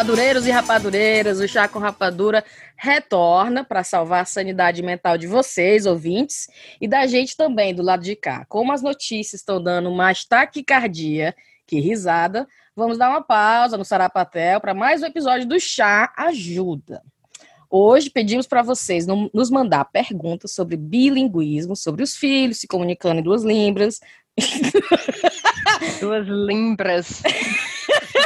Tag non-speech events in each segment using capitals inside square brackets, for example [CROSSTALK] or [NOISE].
rapadureiros e rapadureiras, o Chá com Rapadura retorna para salvar a sanidade mental de vocês, ouvintes, e da gente também do lado de cá. Como as notícias estão dando mais taquicardia que risada, vamos dar uma pausa no Sarapatel para mais um episódio do Chá Ajuda. Hoje pedimos para vocês nos mandar perguntas sobre bilinguismo, sobre os filhos se comunicando em duas línguas. Duas limbras. [LAUGHS]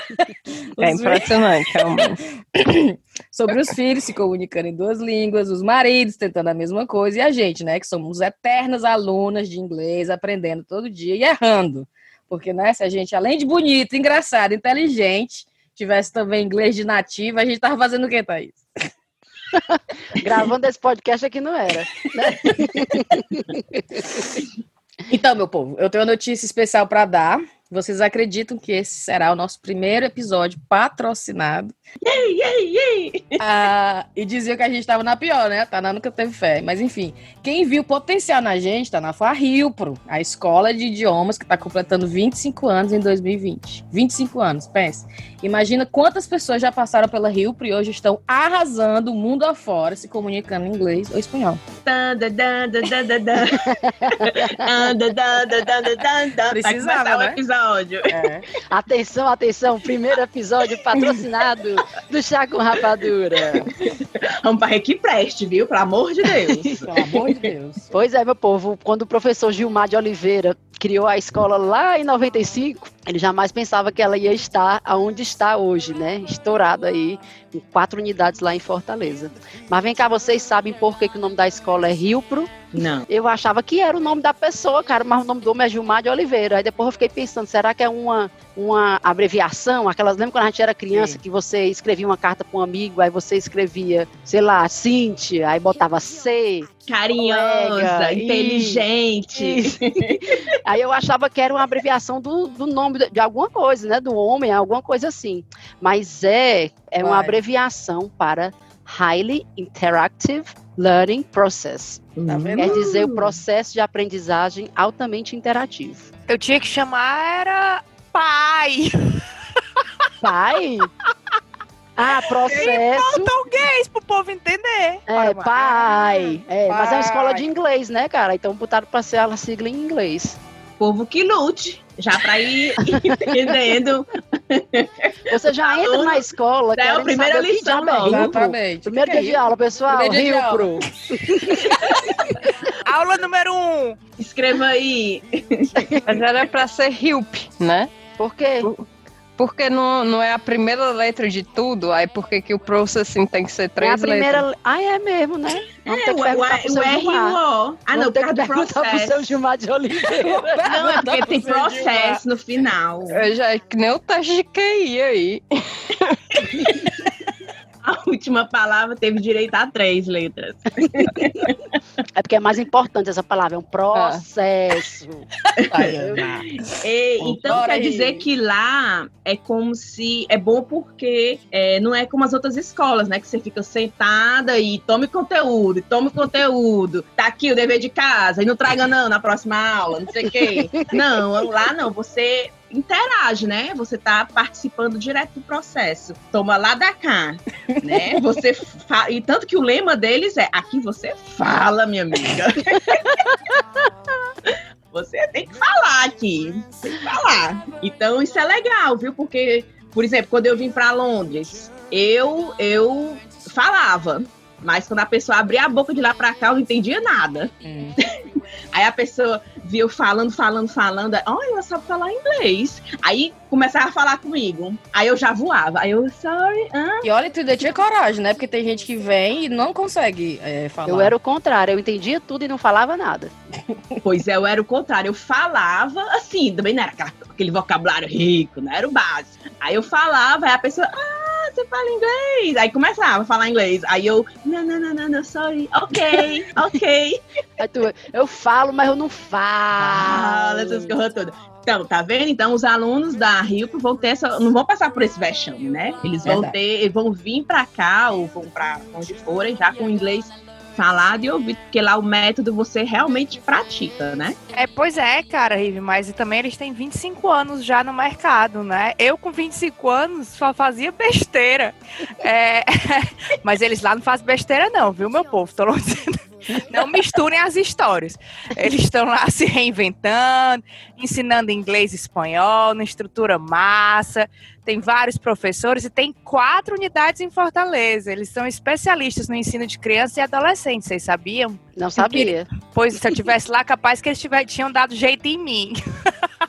[LAUGHS] é impressionante, realmente. [COUGHS] Sobre os filhos se comunicando em duas línguas, os maridos tentando a mesma coisa, e a gente, né, que somos eternas alunas de inglês, aprendendo todo dia e errando. Porque, né, se a gente, além de bonito, engraçado, inteligente, tivesse também inglês de nativa, a gente tava fazendo o quê, Thaís? [LAUGHS] Gravando esse podcast aqui não era. Né? [LAUGHS] então, meu povo, eu tenho uma notícia especial para dar. Vocês acreditam que esse será o nosso primeiro episódio patrocinado? Yay, yay, yay! Ah, e diziam que a gente estava na pior, né? Tá nunca teve fé. Mas enfim, quem viu potencial na gente tá na Farrilpro, a escola de idiomas que está completando 25 anos em 2020. 25 anos, pense. Imagina quantas pessoas já passaram pela Rilpro e hoje estão arrasando o mundo afora, se comunicando em inglês ou espanhol. Precisava, né? Episódio. É. Atenção, atenção, primeiro episódio patrocinado do Chá com Rapadura. Vamos para que preste, viu? Pelo amor de Deus. Pelo amor de Deus. Pois é, meu povo, quando o professor Gilmar de Oliveira criou a escola lá em 95, ele jamais pensava que ela ia estar aonde está hoje, né? Estourada aí, com quatro unidades lá em Fortaleza. Mas vem cá, vocês sabem por que, que o nome da escola é Rio Pro? Não. Eu achava que era o nome da pessoa, cara, mas o nome do homem é Gilmar de Oliveira. Aí depois eu fiquei pensando, será que é uma, uma abreviação? Aquelas, lembra quando a gente era criança Sim. que você escrevia uma carta para um amigo, aí você escrevia, sei lá, Cintia, aí botava C. Carinhosa, colega, inteligente. Isso. [LAUGHS] aí eu achava que era uma abreviação do, do nome de, de alguma coisa, né? Do homem, alguma coisa assim. Mas é, é uma abreviação para Highly Interactive Learning Process. Tá Quer dizer, o processo de aprendizagem altamente interativo. Eu tinha que chamar era pai. Pai? Ah, processo. português pro povo entender. É, pai. É, pai. Mas é uma escola de inglês, né, cara? Então botaram pra ser a sigla em inglês. Povo que lute já para ir [LAUGHS] entendendo. Você já entra na escola. É a primeira lição, não. Exatamente. Primeiro dia de aula, pessoal. Rio Pro. [LAUGHS] aula número um. Escreva aí. Mas era para ser Hilp, né? Por quê? Porque não, não é a primeira letra de tudo, aí por que, que o processing tem que ser três é a primeira... letras? Ah, é mesmo, né? Vamos é, ter que perguntar o, pro seu o Gilmar. Ah, não, ter que perguntar pro seu Gilmar de Oliveira. [LAUGHS] não, é porque tem processo no final. Eu já, é que nem o teste de QI aí. [LAUGHS] a última palavra teve direito a três letras. É porque é mais importante essa palavra, é um processo. e, então quer dizer que lá é como se é bom porque é, não é como as outras escolas, né? Que você fica sentada e tome conteúdo, tome conteúdo, tá aqui o dever de casa, e não traga não na próxima aula, não sei o quê. Não, lá não, você interage, né? Você está participando direto do processo. Toma lá da cá, [LAUGHS] né? Você fa... e tanto que o lema deles é: aqui você fala, minha amiga. [LAUGHS] você tem que falar aqui, tem que falar. Então isso é legal, viu? Porque, por exemplo, quando eu vim para Londres, eu eu falava, mas quando a pessoa abria a boca de lá para cá, eu não entendia nada. Hum. [LAUGHS] Aí a pessoa viu falando, falando, falando. Olha, ela sabe falar inglês. Aí começava a falar comigo. Aí eu já voava. Aí eu, sorry. Huh? E olha, tu ainda tinha coragem, né? Porque tem gente que vem e não consegue é, falar. Eu era o contrário. Eu entendia tudo e não falava nada. [LAUGHS] Pois é, eu era o contrário. Eu falava assim, também não era aquele vocabulário rico, não era o básico. Aí eu falava, aí a pessoa. Ah, você fala inglês? Aí começava a falar inglês. Aí eu, não, não, não, não, não sorry. Ok, [LAUGHS] ok. Tu, eu falo, mas eu não falo. Essas coisas todas. Então, tá vendo? Então, os alunos da Rio vão ter essa, não vão passar por esse vexame, né? Eles vão Verdade. ter, vão vir para cá ou vão para onde forem já com inglês falado e ouvido, porque lá o método você realmente pratica, né? É, pois é, cara, Rive, mas também eles têm 25 anos já no mercado, né? Eu com 25 anos só fazia besteira. É, [LAUGHS] mas eles lá não fazem besteira não, viu, meu povo? Tô dizendo. Não misturem as histórias. Eles estão lá se reinventando, ensinando inglês e espanhol, na estrutura massa. Tem vários professores e tem quatro unidades em Fortaleza. Eles são especialistas no ensino de criança e adolescente. Vocês sabiam? Não sabia. Pois se eu tivesse lá, capaz que eles tiver, tinham dado jeito em mim. [LAUGHS]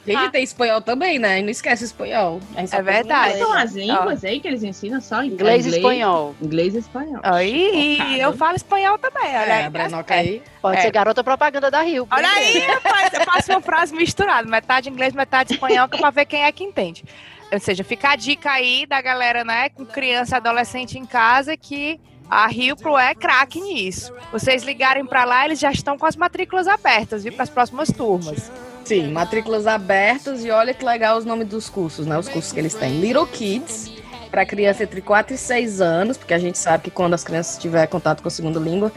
Gente, tem espanhol também, né? Não esquece espanhol. É verdade. São as línguas aí que eles ensinam só em Inglês e espanhol. Inglês e espanhol. Aí, eu falo espanhol também. Olha É, aí. a Brenoca aí. Pode É. ser garota propaganda da Rio. Olha aí, rapaz, eu faço uma frase misturada, metade inglês, metade espanhol, que é pra ver quem é que entende. Ou seja, fica a dica aí da galera, né, com criança adolescente em casa, que a Rio Pro é craque nisso. Vocês ligarem pra lá, eles já estão com as matrículas abertas, viu, para as próximas turmas. Sim, matrículas abertas e olha que legal os nomes dos cursos, né? Os cursos que eles têm. Little Kids, para criança entre 4 e 6 anos, porque a gente sabe que quando as crianças tiverem contato com a segunda língua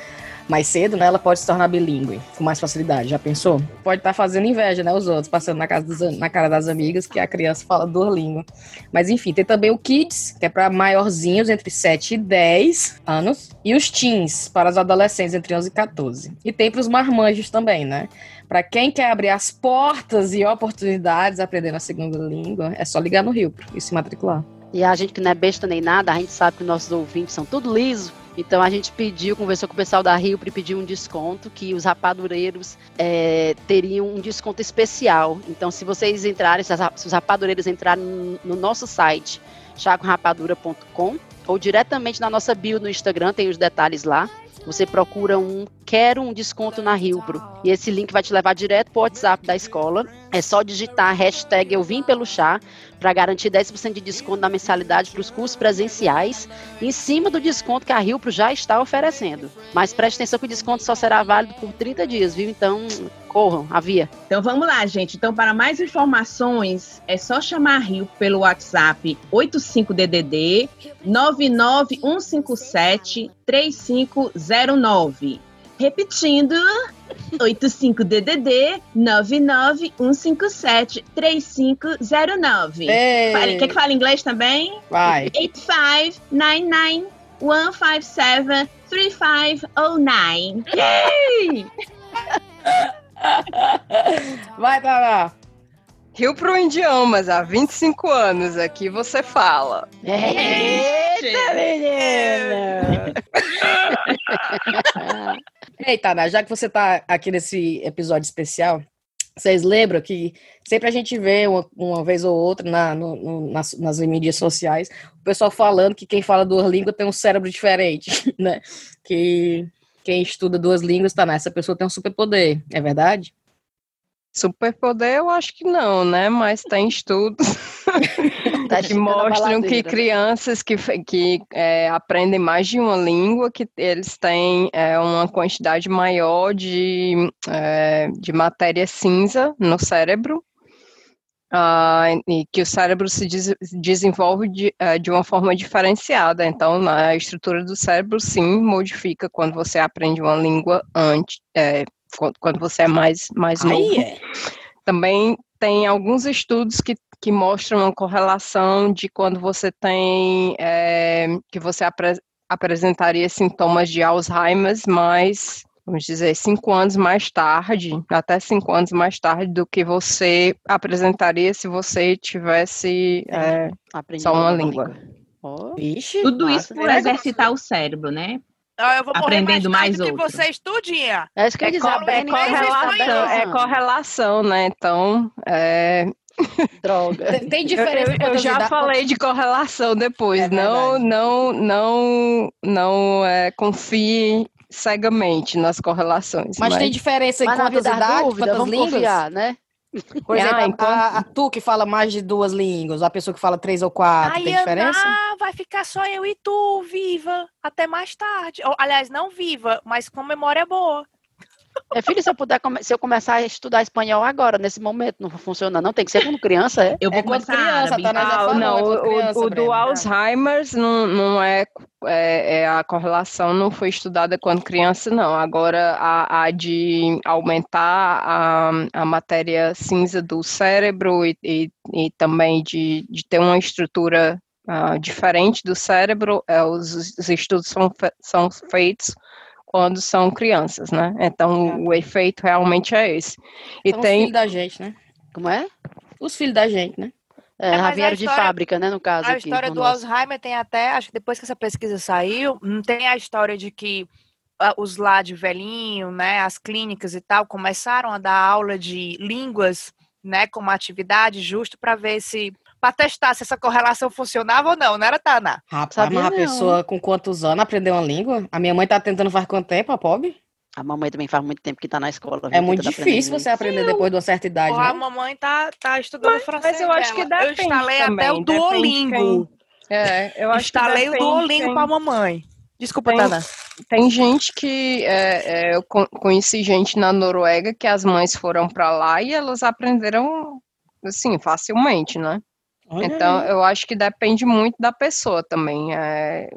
mais cedo, né, ela pode se tornar bilíngue com mais facilidade. Já pensou? Pode estar fazendo inveja, né, os outros, passando na, casa dos, na cara das amigas que a criança fala duas línguas. Mas enfim, tem também o Kids, que é para maiorzinhos entre 7 e 10 anos, e os Teens, para os adolescentes entre 11 e 14. E tem para os marmanjos também, né? Para quem quer abrir as portas e oportunidades aprendendo a segunda língua, é só ligar no Rio e se matricular. E a gente que não é besta nem nada, a gente sabe que nossos ouvintes são tudo liso. Então a gente pediu, conversou com o pessoal da Rio para pedir um desconto, que os rapadureiros é, teriam um desconto especial. Então, se vocês entrarem, se, os rapadureiros entrarem no, no nosso site, chacorapadura.com, ou diretamente na nossa bio no Instagram, tem os detalhes lá. Você procura um Quero um desconto na Rilpro. E esse link vai te levar direto para o WhatsApp da escola. É só digitar a hashtag Eu Vim Pelo Chá para garantir 10% de desconto na mensalidade para os cursos presenciais, em cima do desconto que a Rilpro já está oferecendo. Mas preste atenção que o desconto só será válido por 30 dias, viu? Então, corram, havia. Então vamos lá, gente. Então, para mais informações, é só chamar a Rio pelo WhatsApp 85DDD 99157 3509. Repetindo, 85DDD 99157 3509. Fale- Quer que fale inglês também? Vai. 8599 157 3509. Yay! [LAUGHS] Vai, Tara. Rio Pro Idiomas, há 25 anos, aqui você fala. Eita, menina! [LAUGHS] Ei, Tara, já que você tá aqui nesse episódio especial, vocês lembram que sempre a gente vê uma, uma vez ou outra na, no- no- nas, nas mídias sociais o pessoal falando que quem fala duas línguas tem um cérebro diferente, [LAUGHS] né? Que quem estuda duas línguas, tá, né? Essa pessoa tem um superpoder, é verdade? Superpoder, eu acho que não, né? Mas tem estudos [LAUGHS] que esticando a mostram que baladeira. crianças que, que é, aprendem mais de uma língua, que eles têm é, uma quantidade maior de, é, de matéria cinza no cérebro, ah, e que o cérebro se des- desenvolve de, eh, de uma forma diferenciada. Então, a estrutura do cérebro, sim, modifica quando você aprende uma língua antes, eh, quando, você é mais, mais novo. Aí é. Também tem alguns estudos que, que mostram uma correlação de quando você tem, eh, que você apre- apresentaria sintomas de Alzheimer, mais, vamos dizer, cinco anos mais tarde, até cinco anos mais tarde do que você apresentaria se você tivesse, eh, Aprendi Só uma língua. Ó, Vixe. Tudo Massa. isso por exercitar o cérebro, né? Eu vou Aprendendo mais, mais do que outro. vocês, tudinha. é isso que eu é, dizer, co- é aprende inglês e correlação, espanhol. é correlação, né? Então, é, [LAUGHS] Droga. Tem, Eu- diferença Eu, eu já falei de correlação depois. É não, não, não, não é, confie cegamente nas correlações. Mas tem diferença em Mas quantas idades, dúvida, línguas? confiar, né? Por exemplo, Ah, a- então- a- a- tu que fala mais de duas línguas, a pessoa que fala três ou quatro, Ai, tem diferença? Ana, vai ficar só eu e tu, viva, até mais tarde. Ou, aliás, não viva, mas com memória boa. É, filho, se eu puder, se eu começar a estudar espanhol agora, nesse momento, não funciona, não? Tem que ser quando criança, é? Eu vou É quando começar criança, árabe. tá na- Ah, não, é o, criança, o- o do? Alzheimer's não, não é, é, é a correlação não foi estudada quando criança, não. Agora a, a de aumentar a, a matéria cinza do cérebro e, e, e também de, de ter uma estrutura ah, diferente do cérebro, é, os, os estudos são, fe- são feitos quando são crianças, né? Então o efeito realmente é esse. E São os tem filhos da gente, né? Como é? Os filhos da gente, né? É, É, mas a Javier de história- fábrica, né, no caso A aqui. história do nosso. Alzheimer tem até, acho que depois que essa pesquisa saiu, hum, tem a história de que ah, os lá de velhinho, né, as clínicas e tal, começaram a dar aula de línguas, né, como atividade justo para ver se para testar se essa correlação funcionava ou não, não era Tana? Rapaz, Sabia mas a pessoa com quantos anos aprendeu uma língua? A minha mãe tá tentando faz quanto tempo, a pobre? A mamãe também faz muito tempo que tá na escola. É muito aprender difícil você aprender depois de uma certa idade, Porra, a né? mamãe tá, tá estudando francês. mas eu acho que dela. Eu instalei até o Duolingo. é, eu acho que Instalei o depende Duolingo quem- pra mamãe. Desculpa, Tem- Tana. Tem gente que é, é, eu con- conheci gente na Noruega que as mães foram para lá e elas aprenderam assim facilmente, né? Olha Então aí. eu acho que depende muito da pessoa também, é,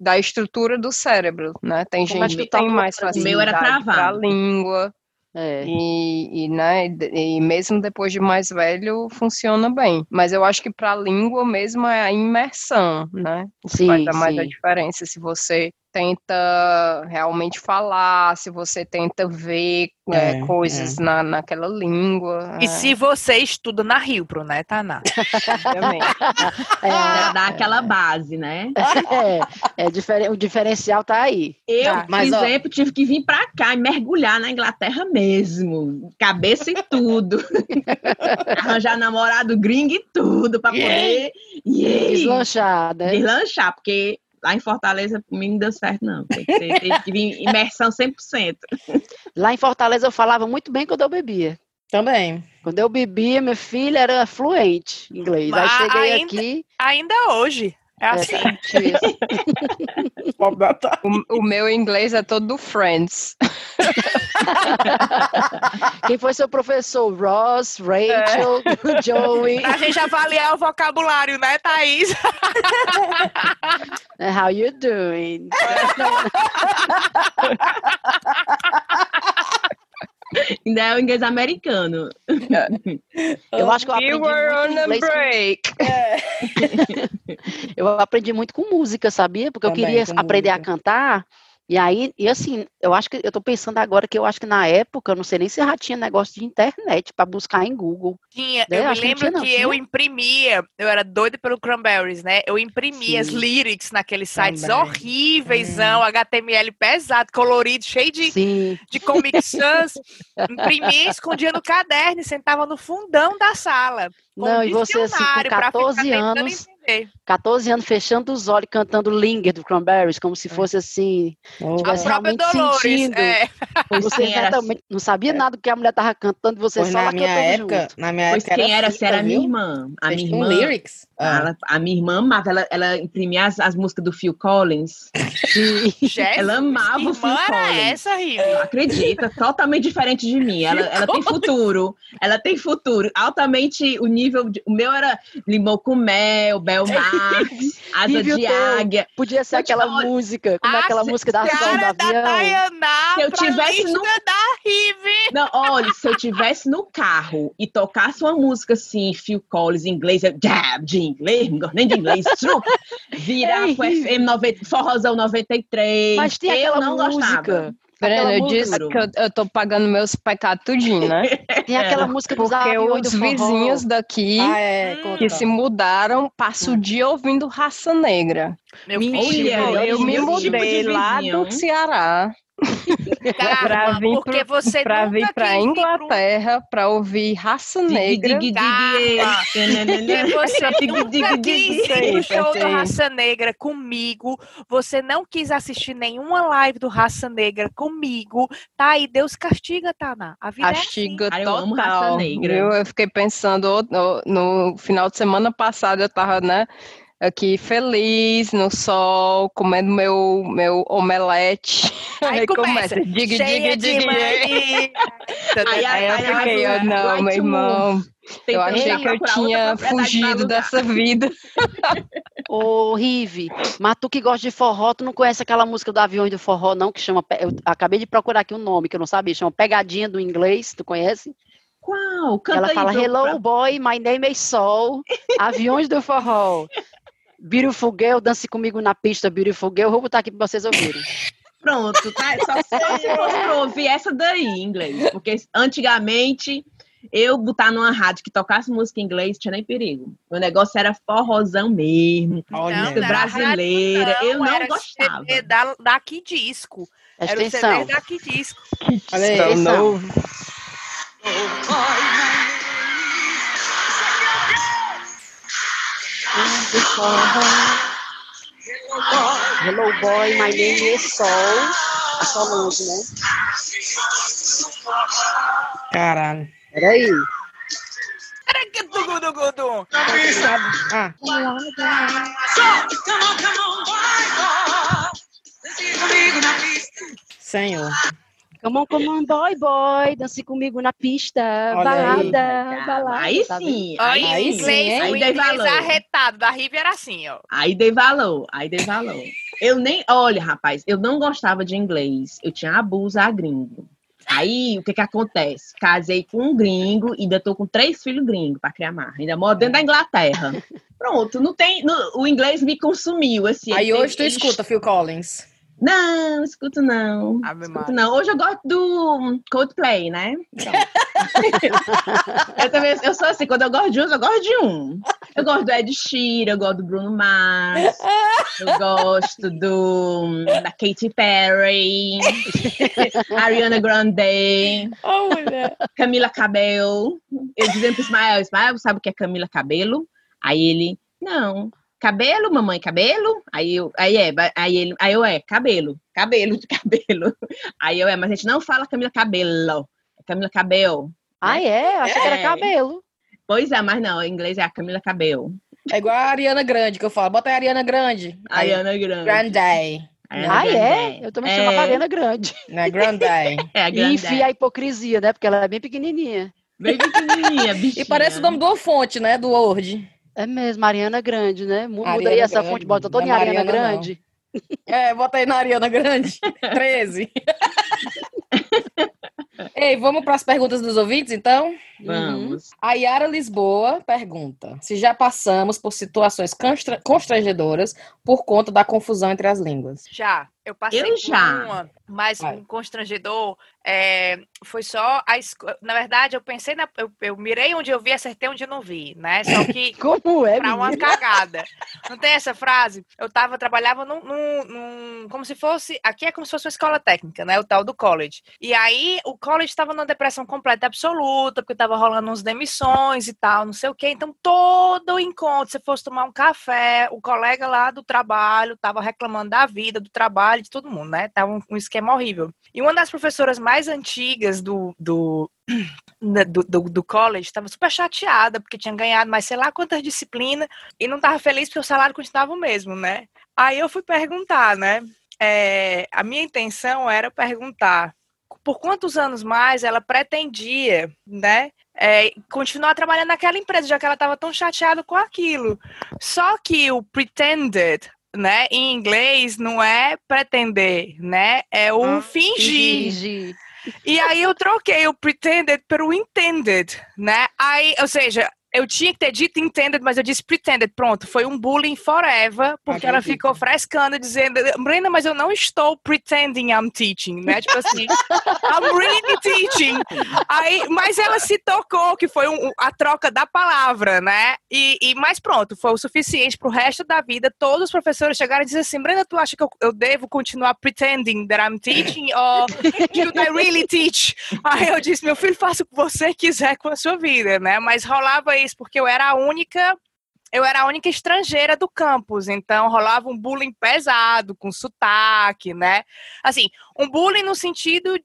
da estrutura do cérebro, né? Tem Como é gente que que tem mais facilidade para travado. língua É. e, e, né, e mesmo depois de mais velho funciona bem. Mas eu acho que para a língua mesmo é a imersão, né? Sim, Vai dar mais a sim. diferença se você tenta realmente falar, se você tenta ver é, É, coisas Na, naquela língua. E é, se você estuda na Rio-Pro, né, Tana? obviamente. É, Pra [LAUGHS] dar aquela base, né? é, é diferen- o diferencial tá aí. Eu, Tá, por mas, ó- exemplo, tive que vir pra cá e mergulhar na Inglaterra mesmo. Cabeça e tudo. [LAUGHS] Arranjar namorado gringo e tudo pra poder yeah, Deslanchar, né? deslanchar, porque lá em Fortaleza comigo não deu certo, não. Tem que ser, teve que vir imersão 100%. Lá em Fortaleza eu falava muito bem quando eu bebia. Também. Quando eu bebia, minha filha era fluente em inglês. Aí Ah, cheguei ainda- aqui. Ainda hoje. É É, assim. [LAUGHS] O, o meu inglês é todo do Friends. [LAUGHS] Quem foi seu professor? Ross, Rachel, [LAUGHS] Joey. Pra gente avaliar o vocabulário, né, Thaís? How you doing? Ainda é o inglês americano. Eu acho que eu We aprendi were muito on a inglês. com- break. [LAUGHS] Eu aprendi muito com música, sabia? Porque Também, eu queria aprender a música. cantar. E aí, e assim, eu acho que eu tô pensando agora que eu acho que na época, eu não sei nem se já tinha negócio de internet para buscar em Google. Tinha, É, eu me acho que não lembro tinha, não, que eu imprimia, eu era doida pelo Cranberries, né? Eu imprimia as Sim. lyrics naqueles sites Também. horríveis, HTML pesado, colorido, cheio de, Sim. de Comic Sans. imprimia, escondia no caderno e sentava no fundão da sala. Não, e você, assim, com dicionário pra ficar 14 tentando anos, entender. 14 anos fechando os olhos cantando Linger do Cranberries, como É. se fosse assim. Oh, Tivesse própria realmente Dolores, sentindo. é. [LAUGHS] Você era, não sabia nada do que a mulher tava cantando, você Pois só na lá minha época, junto. na minha pois época quem era, fita, era a minha irmã. A minha com irmã, lyrics. Ah. ela- a minha irmã amava, ela, ela imprimia as, as músicas do Phil Collins. [LAUGHS] Ela amava que o irmã Phil era Collins. essa, Rive? Acredita, totalmente diferente de mim. Ela, ela tem [LAUGHS] futuro. Ela tem futuro. Altamente o nível. de- o meu era limão com mel, Bel [LAUGHS] Marx, [LAUGHS] asa de águia. Podia ser Eu te aquela falo- música, como é aquela música da ação da. Tayaná Se eu tivesse no- da Rive. Não, olha, se eu tivesse no carro e tocasse uma música assim, Phil Collins, em inglês, eu, jab, de inglês, não gosto nem de inglês, [LAUGHS] virar Ei, pro FM 90, Forrozão 93. Mas tem eu aquela não música. gostava. Breno, eu disse que eu, eu tô pagando meus pecados tudinho, né? [LAUGHS] Tem aquela música dos Porque aviões os do vizinhos daqui Ah, é, Hum. que se mudaram passam o dia ouvindo Raça Negra. Meu Mentira, filho, Olha, eu me tipo mudei lá do Ceará Karma, pra vir porque você para nunca vir para vir pro- Inglaterra para ouvir Raça Negra. Dig, dig, dig, você nunca quis ir pro Sei, show do. Raça Negra comigo. Você não quis assistir nenhuma live do Raça Negra comigo. Tá aí, Deus castiga, Tana. A vida Castiga Cara, eu amo total. Raça Negra. viu? Eu fiquei pensando no final de semana passado eu tava, né, aqui feliz no sol, comendo meu, meu omelete. [LAUGHS] Aí começa, diga, de diga. mania. Aí Aí eu Aí ela fiquei, ó, não, meu irmão, eu achei que eu tinha fugido dessa vida. Ô, Rive, mas tu que gosta de forró, tu não conhece aquela música do Aviões do Forró, não? Que chama. Eu acabei de procurar aqui o nome, que eu não sabia. Chama Pegadinha do Inglês, tu conhece? Qual? Canta Ela aí, fala: então, Hello, pra- boy, my name is Sol. Aviões do Forró. Beautiful girl, dance comigo na pista, Beautiful girl. Vou botar aqui pra vocês ouvirem. Pronto, tá? Só se pra ouvir essa daí em inglês. Porque antigamente, eu botar numa rádio que tocasse música em inglês, tinha nem perigo. O negócio era forrozão mesmo. Olha. música não era brasileira. rádio, eu não era gostava. CD da, da Que Disco. Presta Era o atenção. CD da Que Disco. Olha aí. Então, Atenção. Hello, boy, my name is Sol. A Solange, né? Caralho. Peraí. Ah, senhor. Come on, come on, boy, boy. Dance comigo na pista. Olha aí. balada, balada. Aí tá sim, Aí, aí, sim, inglês, Aí dei inglês valor. arretado da Rive era assim, ó. Aí dei valor, aí dei valor. Eu nem, olha, rapaz, eu não gostava de inglês. Eu tinha abuso a gringo. Aí, o que que acontece? Casei com um gringo e ainda tô com três filhos gringos pra criar marra. Ainda moro dentro da Inglaterra. [LAUGHS] Pronto, não tem, no- o inglês me consumiu, assim. Aí hoje tu escuta Phil Collins. Não, escuto não. Ave Escuto Maria. não. Hoje eu gosto do Coldplay, né? Então. [LAUGHS] eu também, eu sou assim, quando eu gosto de um, eu gosto de um. Eu gosto do Ed Sheeran, eu gosto do Bruno Mars, eu gosto do da Katy Perry, [LAUGHS] Ariana Grande, Oh. Camila Cabello. Eu dizendo pro Ismael, Ismael, sabe o que é Camila Cabelo? Aí ele, não. Cabelo, mamãe, cabelo? Aí eu, aí é, aí ele, aí eu é, cabelo, cabelo de [LAUGHS] cabelo. Aí eu é, mas a gente não fala Camila Cabelo, é Camila Cabelo. Ah, é? Eu achei que era É. cabelo. Pois é, mas não, em inglês é a Camila Cabelo. É igual a Ariana Grande que eu falo. Bota aí a Ariana Grande. Ariana Grande. Grande. Ariana Ah, é? Grande. Eu também É. chamava Ariana Grande. Né? Grande. [LAUGHS] É, a E Grande. enfia a hipocrisia, né? Porque ela é bem pequenininha. Bem pequenininha, bichinha. E parece o nome do fonte, né? Do Word. É mesmo, Ariana Grande, né? Mu- Muda Ariana aí essa Grande, fonte, bota toda em é Ariana Mariana, não. Grande. [LAUGHS] É, bota aí na Ariana Grande. [LAUGHS] 13. Ei, vamos para as perguntas dos ouvintes, então? Vamos. A Yara Lisboa pergunta se já passamos por situações constra- constrangedoras por conta da confusão entre as línguas. Já, eu passei Eu já. uma, mas um constrangedor é, foi só a. Na verdade, eu pensei na. Eu, eu mirei onde eu vi, acertei onde eu não vi, né? Só que [LAUGHS] Como é, pra uma cagada. Não tem essa frase? Eu tava, trabalhava num, num- num- como se fosse, aqui é como se fosse uma escola técnica, né, o tal do college. E aí, o college estava numa depressão completa absoluta, porque tava rolando uns demissões e tal, não sei o quê. Então, todo o encontro, se fosse tomar um café, o colega lá do trabalho tava reclamando da vida, do trabalho, de todo mundo, né? Tava um, um esquema horrível. E uma das professoras mais antigas do, do, da- [CLEARS THROAT] do, do, do college estava super chateada, porque tinha ganhado mais sei lá quantas disciplinas, e não estava feliz porque o salário continuava o mesmo, né? Aí eu fui perguntar, né? É, a minha intenção era perguntar por quantos anos mais ela pretendia, né? é, continuar trabalhando naquela empresa, já que ela estava tão chateada com aquilo. Só que o pretended, né, em inglês, não é pretender, né? É o Ah, fingir. Fingir. E aí eu troquei o pretended pelo intended, né? Aí, ou seja, eu tinha que ter dito intended, mas eu disse pretended. Pronto, foi um bullying forever, porque ela ficou frescando, dizendo, Brenda, mas eu não estou pretending I'm teaching, né? Tipo assim, [LAUGHS] I'm really teaching. Aí, mas ela se tocou, que foi um- a troca da palavra, né? E, e mas pronto, foi o suficiente pro resto da vida. Todos os professores chegaram e disseram assim, Brenda, tu acha que eu, eu devo continuar pretending that I'm teaching? Or should I really teach? Aí eu disse, meu filho, faça o que você quiser com a sua vida, né? Mas rolava isso porque eu era a única eu era a única estrangeira do campus, então rolava um bullying pesado, com sotaque, né? Assim, um bullying no sentido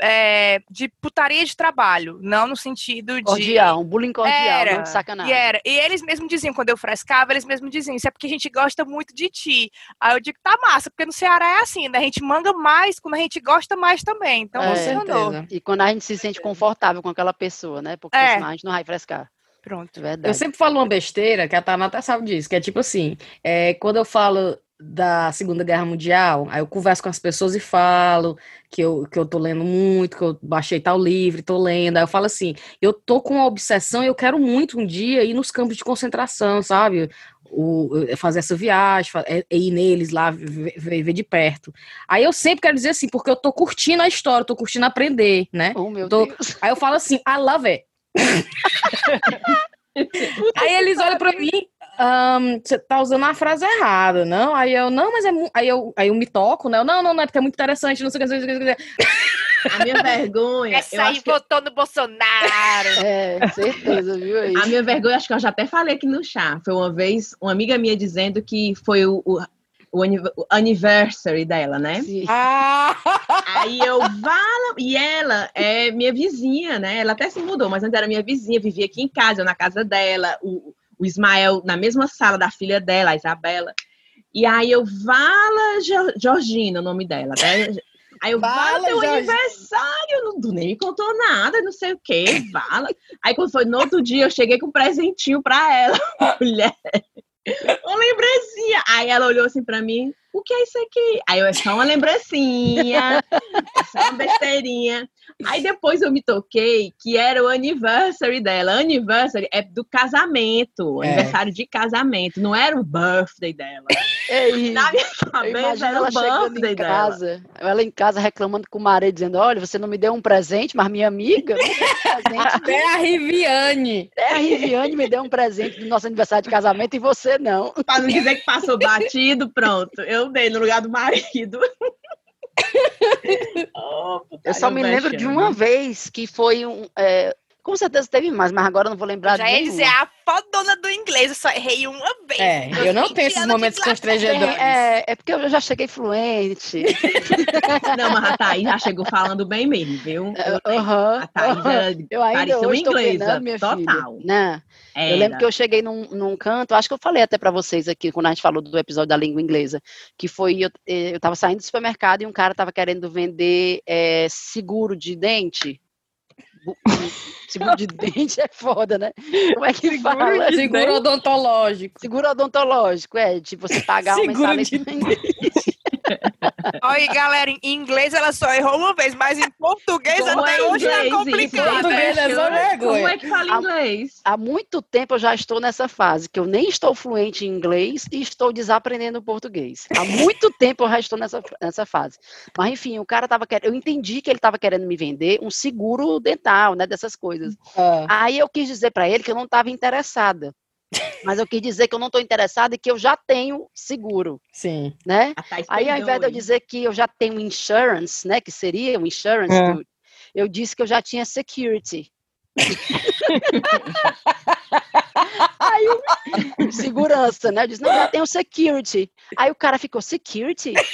é, de putaria de trabalho, não no sentido de. Cordial, um bullying cordial, Era, não de sacanagem. E era. E eles mesmos diziam, quando eu frescava, eles mesmos diziam, isso é porque a gente gosta muito de ti. Aí eu digo, tá massa, porque no Ceará é assim, né? A gente manga mais quando a gente gosta mais também. Então É. funcionou. certeza. E quando a gente se sente confortável com aquela pessoa, né? Porque É. senão a gente não vai frescar. Pronto. Verdade. Eu sempre falo uma besteira, que a Tana até sabe disso, que é tipo assim, é, quando eu falo da Segunda Guerra Mundial, aí eu converso com as pessoas e falo que eu, que eu tô lendo muito, que eu baixei tal livro, tô lendo, aí eu falo assim, eu tô com uma obsessão e eu quero muito um dia ir nos campos de concentração, sabe? O, fazer essa viagem, é- é ir neles lá, ver, ver- de perto. Aí eu sempre quero dizer assim, porque eu tô curtindo a história, tô curtindo aprender, né? Oh, meu tô- Deus. Aí eu falo assim, I love it. [LAUGHS] aí eles olham pra mim, "Ahn, você tá usando a frase errada, não? Aí eu, não, mas é. mu-" Aí eu, aí eu me toco, né? Eu, não, não, não, é porque é muito interessante, não sei o que, não sei o que, não sei o que. A minha vergonha. eu Essa aí acho que- votou no Bolsonaro. [LAUGHS] É, certeza, viu aí? A minha vergonha, acho que eu já até falei aqui no chá. Foi uma vez uma amiga minha dizendo que foi o, o, o anniversary dela, né? Sim. Ah! [LAUGHS] Aí eu vala. E ela é minha vizinha, né? Ela até se mudou, mas antes era minha vizinha, vivia aqui em casa, eu na casa dela, o, o Ismael na mesma sala da filha dela, a Isabela. E aí eu Vala Jo- Georgina, o nome dela. Né? Aí eu Vala Vala, teu aniversário, não, nem me contou nada, não sei o quê, Vala. Aí quando foi no outro dia, eu cheguei com um presentinho pra ela, [LAUGHS] mulher. Uma lembrancinha. Aí ela olhou assim pra mim, o que é isso aqui? Aí eu, é só uma lembrancinha, é só uma besteirinha. Aí depois eu me toquei que era o anniversary dela. Anniversary é do casamento, É. aniversário de casamento, não era o birthday dela. Ei, Na minha cabeça era ela o chegando birthday em dela. casa, ela em casa reclamando com o marido, dizendo, olha, você não me deu um presente, mas minha amiga me deu um presente. [LAUGHS] Até a Riviane. Até a Riviane me deu um presente do nosso aniversário de casamento e você não. Pra não dizer que passou batido, pronto. Eu dei no lugar do marido. [LAUGHS] [LAUGHS] Oh, Eu só me lembro de uma vez que foi um. é, com certeza teve mais, mas agora eu não vou lembrar Já de ia nenhum. dizer a fodona do inglês, eu só errei uma vez. É, eu não tenho 20 esses momentos constrangedores. É, é porque eu já cheguei fluente. [LAUGHS] Não, mas a Thaís já chegou falando bem mesmo, viu? Eu, Aham, a Thaís aham. era Eu ainda parecia uma hoje inglesa, minha total. filha. Né? Eu lembro que eu cheguei num, num canto, acho que eu falei até para vocês aqui, quando a gente falou do episódio da língua inglesa, que foi, eu, eh, eu tava saindo do supermercado e um cara tava querendo vender eh, seguro de dente. Seguro de [LAUGHS] dente é foda, né? Como é que fala? Seguro odontológico. Seguro odontológico, é, tipo, você pagar uma Seguro de mensalidade. Olha, galera, em inglês ela só errou uma vez, mas em português Como até é hoje é inglês isso? complicado. Português é só Como é que fala A- inglês? Há muito tempo eu já estou nessa fase, que eu nem estou fluente em inglês e estou desaprendendo português. Há muito [LAUGHS] tempo eu já estou nessa, nessa fase. Mas, enfim, o cara estava querendo. Eu entendi que ele estava querendo me vender um seguro dental, né? Dessas coisas. Ah, Aí eu quis dizer para ele que eu não estava interessada. Mas eu quis dizer que eu não estou interessada e que eu já tenho seguro, sim. né? A Thaís Aí, ao invés de eu dizer que eu já tenho insurance, né? Que seria um insurance, É. do- eu disse que eu já tinha security. [LAUGHS] Aí o segurança, né? Eu disse, não, já tenho security. Aí o cara ficou, security? [LAUGHS]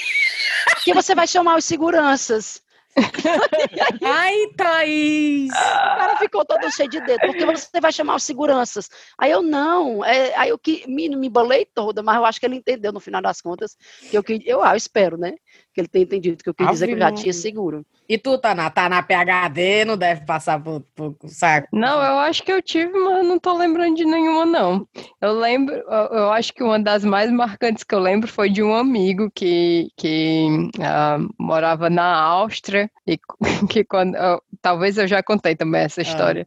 Que você vai chamar os seguranças. [LAUGHS] Ai, Thaís! O cara ficou todo cheio de dedo, porque você vai chamar os seguranças. Aí eu não, é, aí eu que me, me bolei toda, mas eu acho que ele entendeu no final das contas que eu que eu, ah, eu espero, né? Que ele tenha entendido que eu quis dizer que eu já tinha seguro. E tu, tá na, tá na PHD, não deve passar por, por saco. Não, eu acho que eu tive, mas eu não tô lembrando de nenhuma, não. Eu lembro, eu, acho que uma das mais marcantes que eu lembro foi de um amigo que, que ah, morava na Áustria, e [LAUGHS] que quando, eu- talvez eu já contei também essa história,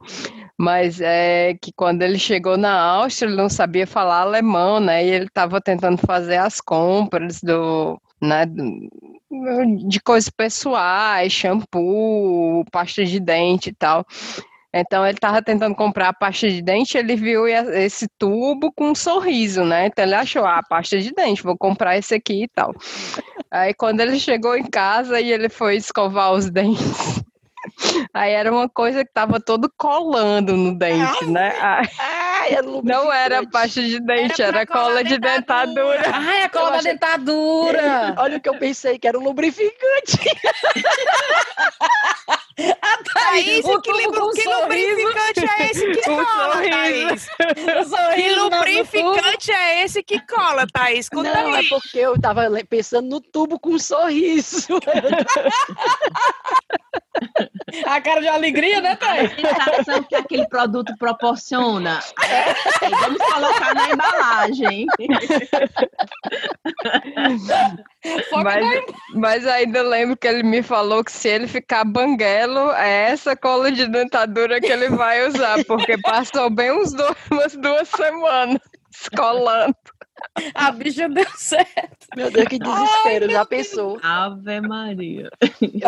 mas é que quando ele chegou na Áustria, ele não sabia falar alemão, né, e ele estava tentando fazer as compras do, né, de coisas pessoais, shampoo, pasta de dente e tal. Então ele estava tentando comprar a pasta de dente, ele viu esse tubo com um sorriso, né? Então ele achou, ah, pasta de dente, vou comprar esse aqui e tal. Aí quando ele chegou em casa e ele foi escovar os [LAUGHS] dentes, Aí era uma coisa que tava todo colando no dente, ai, né? Ai, é não era pasta de dente, era, era cola de dentadura. dentadura. Ai, a cola da dentadura! [LAUGHS] Olha o que eu pensei, que era um lubrificante. [LAUGHS] A Thaís, o que, que lubrificante é esse que [LAUGHS] cola, Thaís? Que lubrificante é esse que cola, Thaís? Conta Não, aí. é porque eu tava pensando no tubo com um sorriso. A cara de alegria, né, A Thaís? sensação que aquele produto proporciona. Aí vamos colocar na embalagem. Mas, mas ainda lembro que ele me falou que se ele ficar banguelo, é essa cola de dentadura que ele vai usar, porque passou bem uns dois, umas duas semanas colando. A bicha deu certo. Meu Deus, que desespero, já pensou. Ave Maria.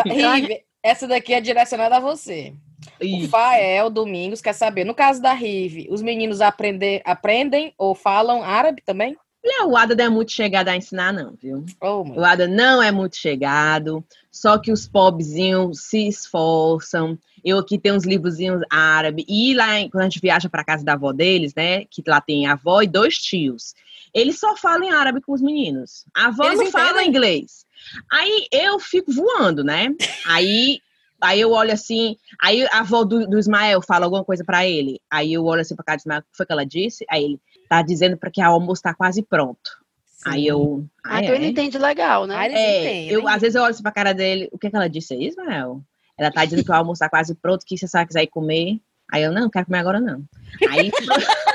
Rive, essa daqui é direcionada a você. O Ih, Fael Domingos quer saber, no caso da Rive, os meninos aprender, aprendem ou falam árabe também? Não, o Ada não é muito chegado a ensinar, não, viu? Oh. O Ada não é muito chegado, só que os pobrezinhos se esforçam. Eu aqui tenho uns livrozinhos árabes. E lá, em- quando a gente viaja para casa da avó deles, né? Que lá tem a avó e dois tios. Eles só falam em árabe com os meninos. A avó Eles não fala entendem? inglês. Aí eu fico voando, né? Aí, aí eu olho assim. Aí a avó do, do Ismael fala alguma coisa para ele. Aí eu olho assim para cara do Ismael. O que foi que ela disse? Aí ele tá dizendo para que a almoço tá quase pronto. Aí eu. Ah, "Ah, então é?" ele entende legal, né? Ah, É, entendem. eu, às vezes eu olho assim pra cara dele, o que, que ela disse aí, Ismael? Ela tá dizendo que o almoço tá quase pronto, que se você quiser ir comer. Aí eu, não, não quero comer agora não. Aí, [LAUGHS]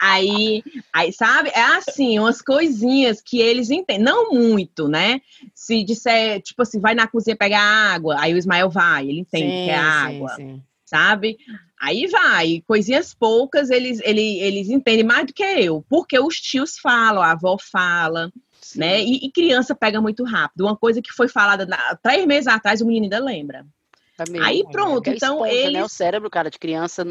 aí, aí, sabe, é assim, umas coisinhas que eles entendem, não muito, né? Se disser, tipo assim, vai na cozinha pegar água, aí o Ismael vai, ele entende Sim, que é água, sim. sabe? Aí vai, coisinhas poucas eles, eles, eles entendem mais do que eu, porque os tios falam, a avó fala, né? E, e criança pega muito rápido. Uma coisa que foi falada na- três meses atrás, o menino ainda lembra. Aí pronto, Porque é então esponja, né? O cérebro, cara, de criança.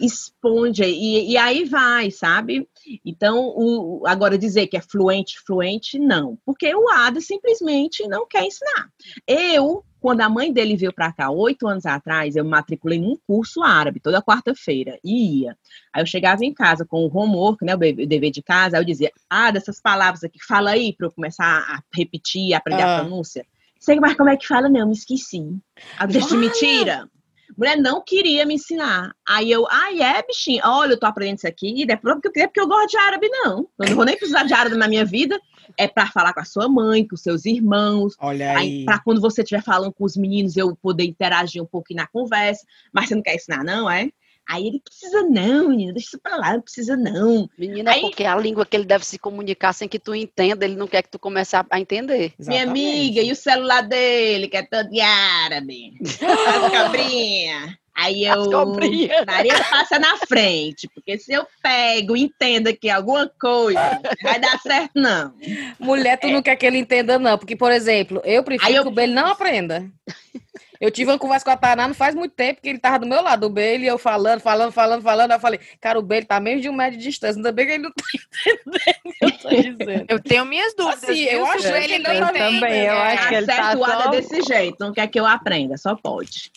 esponja e, e aí vai, sabe? Então, o, agora dizer que é fluente, fluente, não. Porque o Ada simplesmente não quer ensinar. Eu, quando a mãe dele veio para cá, oito anos atrás, eu me matriculei num curso árabe, toda quarta-feira, e ia. Aí eu chegava em casa com o homework, né, o dever de casa, aí eu dizia, ah, dessas palavras aqui, fala aí para eu começar a repetir, aprender Ah. a pronúncia. Sei mais como é que fala, não, me esqueci. A deixa de mentira. Mulher não queria me ensinar. Aí eu, ai, é, bichinho, olha, eu tô aprendendo isso aqui, não é porque, é porque eu gosto de árabe, não. Eu não vou nem precisar de árabe na minha vida. É para falar com a sua mãe, com os seus irmãos, Olha Aí, aí. para quando você estiver falando com os meninos, eu poder interagir um pouquinho na conversa. Mas você não quer ensinar, não, é? Aí ele precisa não, menina, deixa isso pra lá, não precisa não. Menina, é Aí- porque a língua que ele deve se comunicar sem que tu entenda, ele não quer que tu comece a, a entender. Minha Exatamente. amiga, e o celular dele, que é todo de árabe. [LAUGHS] As cabrinhas. Aí [LAUGHS] eu. Maria passa na frente, porque se eu pego e entendo aqui alguma coisa, vai dar certo, não. Mulher, tu não quer que ele entenda, não. Porque, por exemplo, eu prefiro eu- que o Bailey não aprenda. Eu tive uma conversa com a Tainá não faz muito tempo que ele tava do meu lado, o Bailey, eu falando, falando, falando, falando. Eu falei, cara, o Bailey tá menos de um metro de distância. Ainda bem que ele não tá [LAUGHS] entendendo o que eu tô dizendo. Eu tenho minhas dúvidas. Assim, eu viu? acho que ele não também, eu é. acho que ele tá só- desse jeito, não quer que eu aprenda, só pode.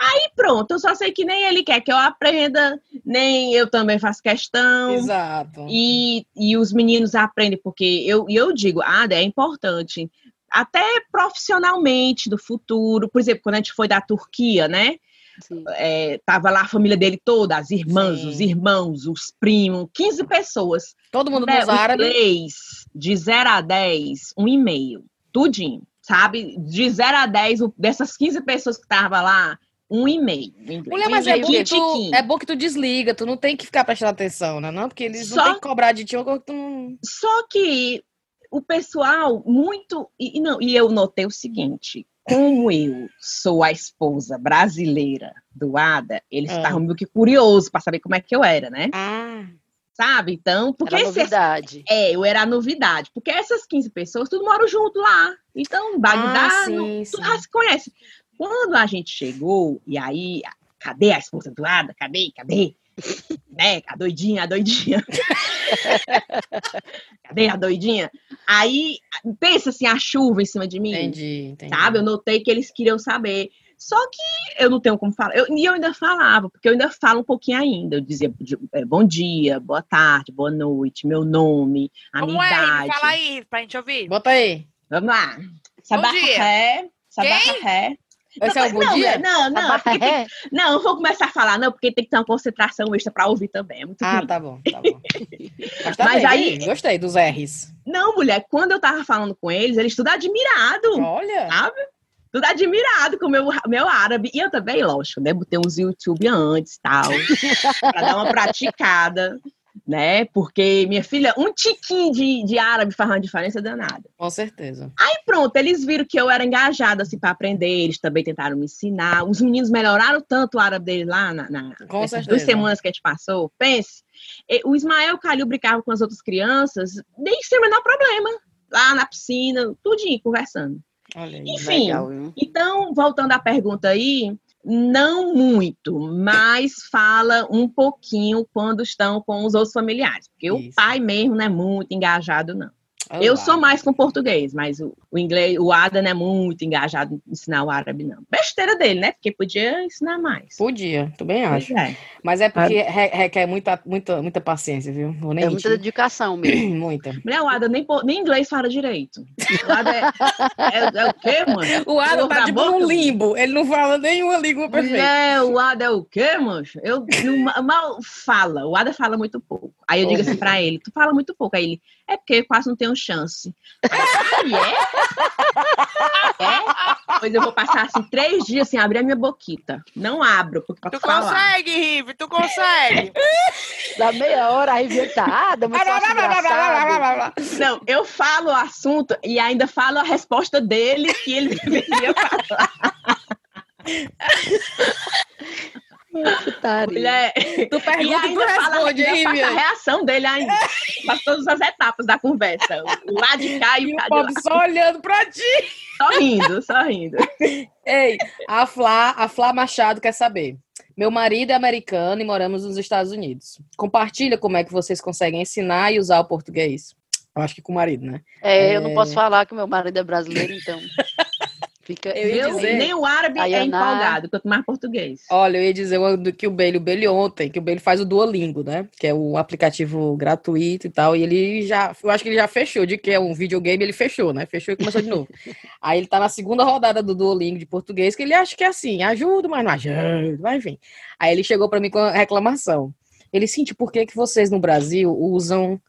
Aí pronto, eu só sei que nem ele quer que eu aprenda, nem eu também faço questão. Exato. E, e os meninos aprendem, porque eu, eu digo, ah, é importante, até profissionalmente do futuro. Por exemplo, quando a gente foi da Turquia, né? Sim. É, tava lá a família dele toda, as irmãs, Sim. os irmãos, os primos, 15 pessoas. Todo mundo nos o árabes. inglês, de 0 a 10, um e-mail, tudinho, sabe? De 0 a 10, o- dessas 15 pessoas que estavam lá, um e-mail. Mulher, mas é bom, que tu, é bom que tu desliga, tu não tem que ficar prestando atenção, né? Não, porque eles Só- não têm que cobrar de ti uma tu não. Só que o pessoal muito. E, não, e eu notei o seguinte: como eu sou a esposa brasileira do Ada, eles Ah. estavam meio que curiosos para saber como é que eu era, né? Ah, Sabe? Então, porque Era novidade. é, eu era a novidade. Porque essas 15 pessoas, tudo moram junto lá. Então, Bagdá, Ah, sim, não- sim. tu já se conhece. Quando a gente chegou, e aí, cadê a esposa do Ada? Cadê? Cadê? [LAUGHS] né? A doidinha, a doidinha. [LAUGHS] cadê a doidinha? Aí, pensa assim, a chuva em cima de mim. entendi, entendi. Sabe? Eu notei que eles queriam saber. Só que eu não tenho como falar. Eu- e eu ainda falava, porque eu ainda falo um pouquinho ainda. Eu dizia é, bom dia, boa tarde, boa noite, meu nome, a Como minha é? idade. Fala aí pra gente ouvir. Bota aí. Vamos lá. Sabá dia. Esse é o bom não, dia? Não, não, é porque tem- não, eu vou começar a falar, não, porque tem que ter uma concentração extra pra ouvir também. É Ah, ruim. tá bom, tá bom. [LAUGHS] Mas, tá Mas bem, aí- Gostei dos R's. Não, mulher, quando eu tava falando com eles, eles tudo admirado, Olha. sabe? Tudo admirado com o meu, meu árabe. E eu também, lógico, né? Botei uns YouTube antes e tal, [LAUGHS] pra dar uma praticada, né? Porque, minha filha, um tiquinho de, de árabe faz uma diferença danada. Com certeza. Aí pronto, eles viram que eu era engajada assim para aprender, eles também tentaram me ensinar. Os meninos melhoraram tanto o árabe dele lá na, na Com nessas certeza. duas semanas que a gente passou. Pense, o Ismael Calil brincava com as outras crianças, nem sem o menor problema. Lá na piscina, tudinho, conversando. Olha. Enfim, Legal, então, voltando à pergunta aí, não muito, mas fala um pouquinho quando estão com os outros familiares. Porque o Isso. pai mesmo não é muito engajado, não. Olha Eu sou mais com português, mas o, o inglês, o Ada não é muito engajado em ensinar o árabe, não. Besteira dele, né? Porque podia ensinar mais. Podia, também acho. É. Mas é porque re- requer muita, muita, muita paciência, viu? Vou nem É muita dedicação mesmo. [CLEARS THROAT] Muita. Mulher, o Ada nem, nem inglês fala direito. O Ada é, é, é o quê, mano? O Adam tá da tipo boca, num limbo. Ele não fala nenhuma língua perfeita. Mulher, o Ada é o quê, mancho? Eu não- mal fala. O Ada fala muito pouco. Aí eu digo assim pra ele: tu fala muito pouco. Aí ele, é porque eu quase não tenho chance. Aí, é? É? Pois eu vou passar assim três dias sem abrir a minha boquita. Não abro, porque pra Tu falar. consegue, Rive, tu consegue. Dá meia hora, aí vem tá, engraçado. Não, eu falo o assunto e ainda falo a resposta dele que ele [LAUGHS] deveria falar. Mulher, Tu pergunta e tu responde, hein, a reação dele ainda. Faz todas as etapas da conversa. O lá de cá e E o o cá pobre lá. só olhando pra ti. Só rindo, só rindo. Ei, a Flá, a Flá Machado quer saber. Meu marido é americano e moramos nos Estados Unidos. Compartilha como é que vocês conseguem ensinar e usar o português. Eu acho que com o marido, né? É, eu não posso falar que meu marido é brasileiro, então. [LAUGHS] Fica. Eu dizer- nem o árabe é Ayana. empolgado, quanto mais português. Olha, eu ia dizer do que o Bailey, o Bailey ontem, que o Bailey faz o Duolingo, né? Que é o aplicativo gratuito e tal. E ele já, eu acho que ele já fechou, de que é um videogame, ele fechou, né? Fechou e começou de novo. [LAUGHS] Aí ele tá na segunda rodada do Duolingo de português, que ele acha que é assim, ajuda, mas não ajuda, mas enfim. Aí ele chegou pra mim com a reclamação. Ele, Cintia, por que que vocês no Brasil usam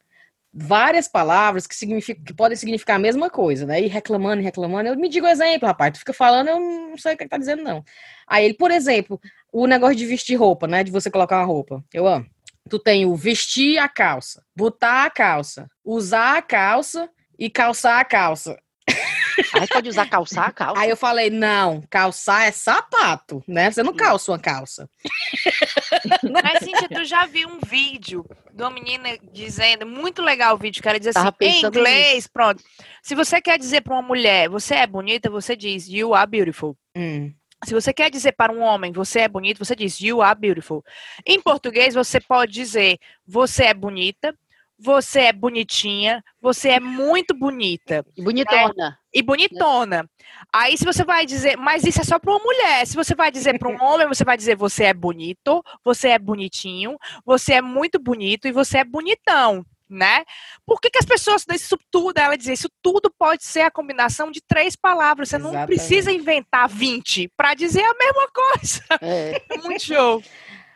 várias palavras que, significam, que podem significar a mesma coisa, né? E reclamando, reclamando. Eu me digo exemplo, rapaz. Tu fica falando, eu não sei o que tá dizendo, não. Aí ele, por exemplo, o negócio de vestir roupa, né? De você colocar uma roupa. Eu amo. Tu tem o vestir a calça, botar a calça, usar a calça e calçar a calça. [LAUGHS] Aí pode usar calçar, calça. Aí eu falei, não, calçar é sapato, né? Você não calça uma calça. [LAUGHS] Mas, Cíntia, tu já viu um vídeo de uma menina dizendo, muito legal o vídeo, que ela diz Tava assim, em inglês, pronto. Se você quer dizer para uma mulher, você é bonita, você diz, you are beautiful. Hum. Se você quer dizer para um homem, você é bonito, você diz, you are beautiful. Em português, você pode dizer, você é bonita, você é bonitinha, você é muito bonita E bonitona. e bonitona. Aí, se você vai dizer, mas isso é só para uma mulher. Se você vai dizer para um homem, você vai dizer, você é bonito, você é bonitinho, você é muito bonito e você é bonitão. Né? Por que, que as pessoas, isso tudo, ela diz, isso tudo pode ser a combinação de três palavras. Você não Exatamente. precisa inventar 20 para dizer a mesma coisa. É. É [LAUGHS] muito show.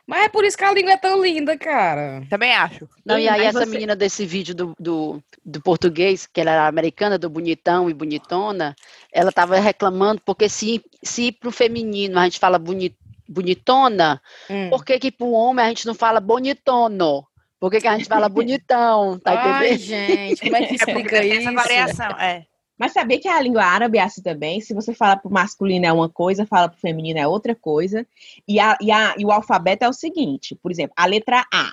Mas é por isso que a língua é tão linda, cara. Também acho. Não, e aí mas essa você- menina desse vídeo do, do, do português, que ela era americana, do bonitão e bonitona, ela tava reclamando porque se, se pro feminino a gente fala boni, bonitona, Hum. por que que pro homem a gente não fala bonitono? Por que que a gente fala [LAUGHS] bonitão, tá Ai, entendendo? gente, como é que É explica tem isso? essa variação. É. Mas sabia que a língua árabe é assim também? Se você fala pro masculino é uma coisa, fala pro feminino é outra coisa. E, a, e, a, e o alfabeto é o seguinte, por exemplo, a letra A.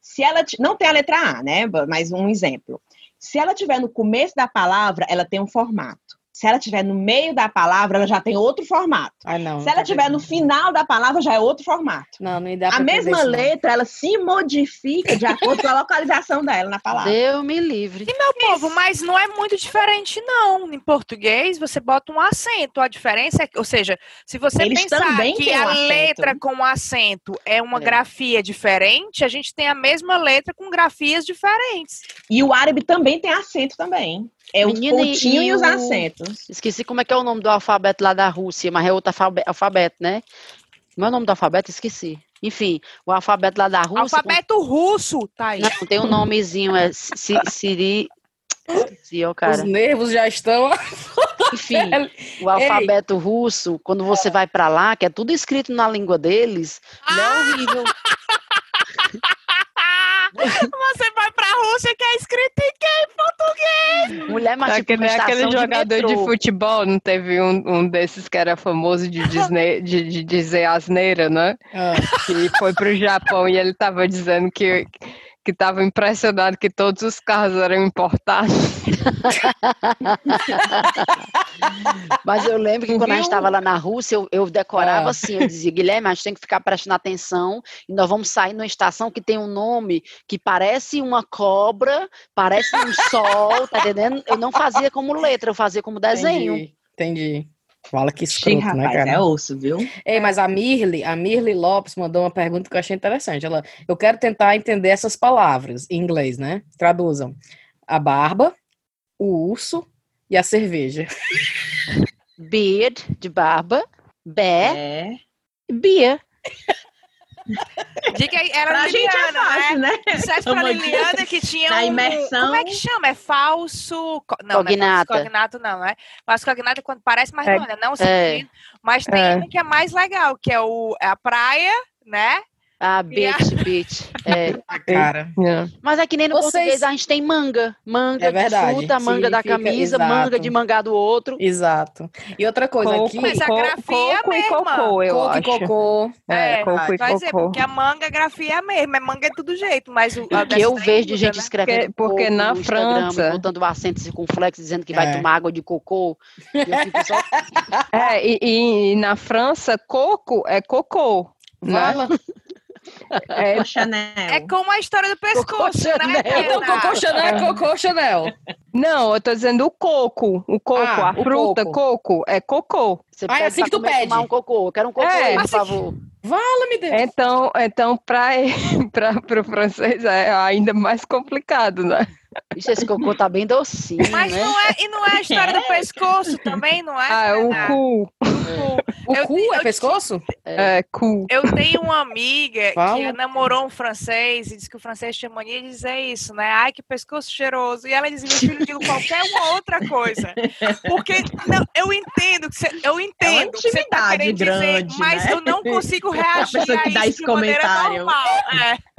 Se ela não tem a letra A, né? Mas um exemplo. Se ela tiver no começo da palavra, ela tem um formato. Se ela tiver no meio da palavra, ela já tem outro formato. Ai, não. Se ela tiver no final da palavra, já é outro formato. Não, não dá A mesma isso, não. letra, ela se modifica de acordo com a localização dela na palavra. Deus me livre. Meu povo, mas não é muito diferente, não. Em português, você bota um acento. A diferença é que, ou seja, se você Eles pensar que um a acento. letra com acento é uma É. grafia diferente, a gente tem a mesma letra com grafias diferentes. E o árabe também tem acento também. É o Menina, e- pontinho e, e os o- acentos. Esqueci como é que é o nome do alfabeto lá da Rússia, mas é outro alfabe- alfabeto, né? Como é o nome do alfabeto? Esqueci. Enfim, o alfabeto lá da Rússia. Alfabeto russo, tá aí. Não, tem um nomezinho, é Si- Siri. Esqueci, ó, Os cara. nervos já estão. Enfim, o alfabeto russo, quando você vai pra lá, que é tudo escrito na língua deles, ele é horrível. [LAUGHS] Você Rússia que é escrito em quê? Mulher, mas tipo, Aquele, de jogador de, metrô. futebol, não teve um, um desses que era famoso de, disne- [LAUGHS] de, de dizer asneira, né? Ah, Que foi pro Japão e ele tava dizendo que que estava impressionado que todos os carros eram importados. [LAUGHS] Mas eu lembro que quando a gente Viu? estava lá na Rússia, eu, eu decorava Ah. assim, eu dizia, Guilherme, a gente tem que ficar prestando atenção e nós vamos sair numa estação que tem um nome que parece uma cobra, parece um sol, tá entendendo? Eu não fazia como letra, eu fazia como desenho. entendi. Entendi. Fala que Sim, escroto, né, rapaz, cara? é osso, viu? Ei, mas a Mirli, a Mirli Lopes mandou uma pergunta que eu achei interessante. Ela, eu quero tentar entender essas palavras em inglês, né? Traduzam. A barba, o urso e a cerveja. Beard, de barba, bear, É. beer. Diga aí, era Pra gente é Liliana, né? fácil, né? Disseste pra Liliana que tinha na um... imersão. Como é que chama? É falso... Não, Cognata. não é falso cognato não, né? Falso cognato é quando parece, mas É. não, né? Não, É. sentido. Mas tem É. um que é mais legal, que é o, é a praia, né? Ah, bitch, bitch. É. [LAUGHS] A cara. Mas é que nem no Vocês- português a gente tem manga. Manga É verdade, de fruta, manga da camisa, manga exato. de mangá do outro. Exato. E outra coisa Coco, aqui, Mas a co- grafia é a coco e mesma. cocô, eu coco e acho. cocô. É, É, coco e cocô. porque a manga, a grafia é a mesma. É manga é tudo jeito, mas o... O que eu vejo de gente né? escrevendo Porque- porque coco na no Instagram e França- botando o acento circunflexo, dizendo que vai É. tomar água de cocô. E eu fico só... [LAUGHS] É, e, e na França, coco é cocô. Né? É, Coco Chanel. É como a história do pescoço, né? Então, cocô Chanel é cocô Chanel. não, eu tô dizendo o coco. O coco, Ah, a o fruta, coco. coco, é cocô. Você Ah, é assim que tu comer, pede? tomar um cocô. Eu quero um cocô É. aí, por Assim- favor. Fala-me Deus. Então, então para [LAUGHS] o francês é ainda mais complicado, né? Ixi, esse cocô tá bem docinho, Mas né? não é, e não é a história do pescoço também, não é? Ah, é o cu. O Eu- cu é te- pescoço? É, cu. Eu tenho uma amiga Fala. que namorou um francês e disse que o francês tinha mania de dizer isso, né? Ai, que pescoço cheiroso. E ela dizia, meu filho, digo qualquer uma outra coisa. Porque não, eu entendo que você, eu entendo que você tá querendo dizer, grande, mas né? eu não consigo [LAUGHS] reagir pessoa que a dá isso esse de maneira comentário. normal. É. [LAUGHS]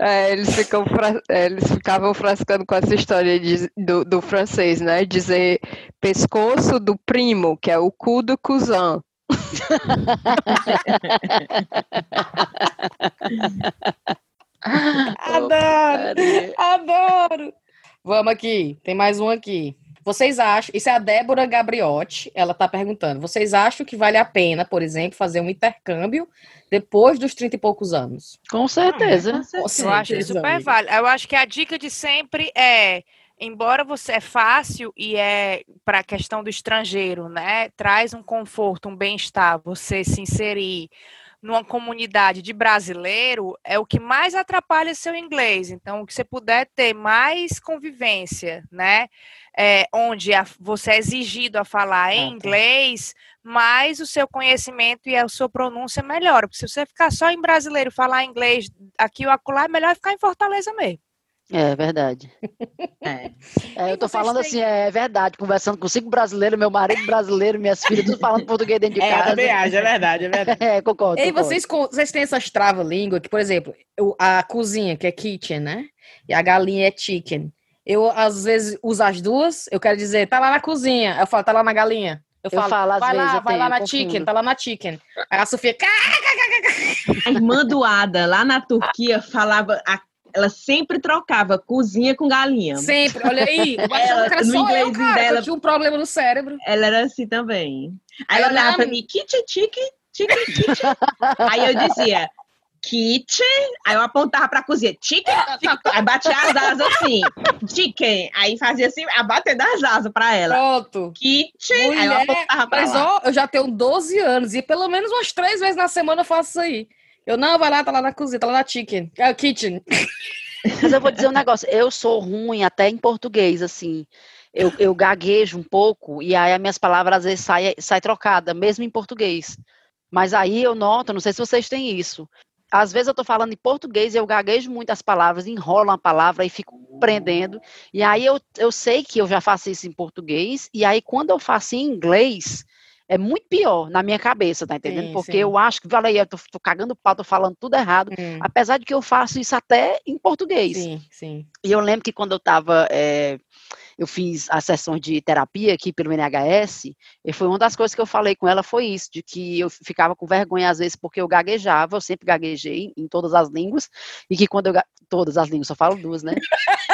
É, eles, ficam fra- é, eles ficavam frascando com essa história de- do, do francês, né? Dizer pescoço do primo, que é o cu do cousin. [LAUGHS] Adoro. Adoro! Vamos aqui, tem mais um aqui. Vocês acham, isso é a Débora Gabriotti, ela tá perguntando, vocês acham que vale a pena, por exemplo, fazer um intercâmbio depois dos 30 e poucos anos? Com certeza. Com certeza. Eu acho certeza, super válido. Eu acho que a dica de sempre é, embora você é fácil e é para a questão do estrangeiro, né? Traz um conforto, um bem-estar, você se inserir numa comunidade de brasileiro é o que mais atrapalha seu inglês. Então, o que você puder ter mais convivência, né? É, onde a- você é exigido a falar em Ah, tá. inglês, mais o seu conhecimento e a sua pronúncia melhora. Porque se você ficar só em brasileiro e falar inglês aqui ou acolá, é melhor ficar em Fortaleza mesmo. É verdade. É. É, E eu tô falando têm- assim, é verdade, conversando com cinco brasileiros, meu marido brasileiro, minhas filhas, tudo falando português dentro de casa. acho, é verdade, é verdade. [LAUGHS] É, concordo. Ei, concordo. vocês, vocês têm essas trava-língua que, por exemplo, eu- a cozinha, que é kitchen, né? E a galinha é chicken. Eu, às vezes, uso as duas, eu quero dizer, tá lá na cozinha. Eu falo, tá lá na galinha. Eu Eu falo, falo, às vai vezes, lá, eu vai lá na eu chicken, tá lá na chicken. Aí a Sofia! A irmã do Ada, lá na Turquia, falava. a- ela sempre trocava cozinha com galinha. sempre, olha aí. [LAUGHS] Ela, que era no só eu, cara, dela- eu tinha um problema no cérebro. Ela era assim também. Aí ela olhava pra mim, kitchen, chicken, chicken, kitchen. Aí eu dizia, kitchen. Aí eu apontava pra cozinha, chicken. [LAUGHS] Aí batia as asas assim, chicken. Aí fazia assim, a bater das asas pra ela. Pronto. Kitchen. aí eu apontava pra Mas, lá. ó, eu já tenho 12 anos e pelo menos umas três vezes na semana eu faço isso aí. Eu, não, vai lá, tá lá na cozinha, tá lá na chicken. É o kitchen. Mas eu vou dizer um negócio, eu sou ruim até em português, assim. eu, eu gaguejo um pouco e aí as minhas palavras às vezes saem sai trocada, mesmo em português. Mas aí eu noto, não sei se vocês têm isso. Às vezes eu estou falando em português e eu gaguejo muito as palavras, enrolo a palavra e fico prendendo. E aí eu, eu sei que eu já faço isso em português, e aí quando eu faço em inglês, é muito pior na minha cabeça, tá entendendo? Sim, Porque sim. eu acho que, falei, eu tô, tô, cagando pau, tô falando tudo errado, hum. apesar de que eu faço isso até em português. Sim, sim. E eu lembro que quando eu estava é, eu fiz as sessões de terapia aqui pelo NHS, e foi uma das coisas que eu falei com ela foi isso, de que eu ficava com vergonha às vezes porque eu gaguejava, eu sempre gaguejei em todas as línguas, e que quando eu todas as línguas, só falo duas, né?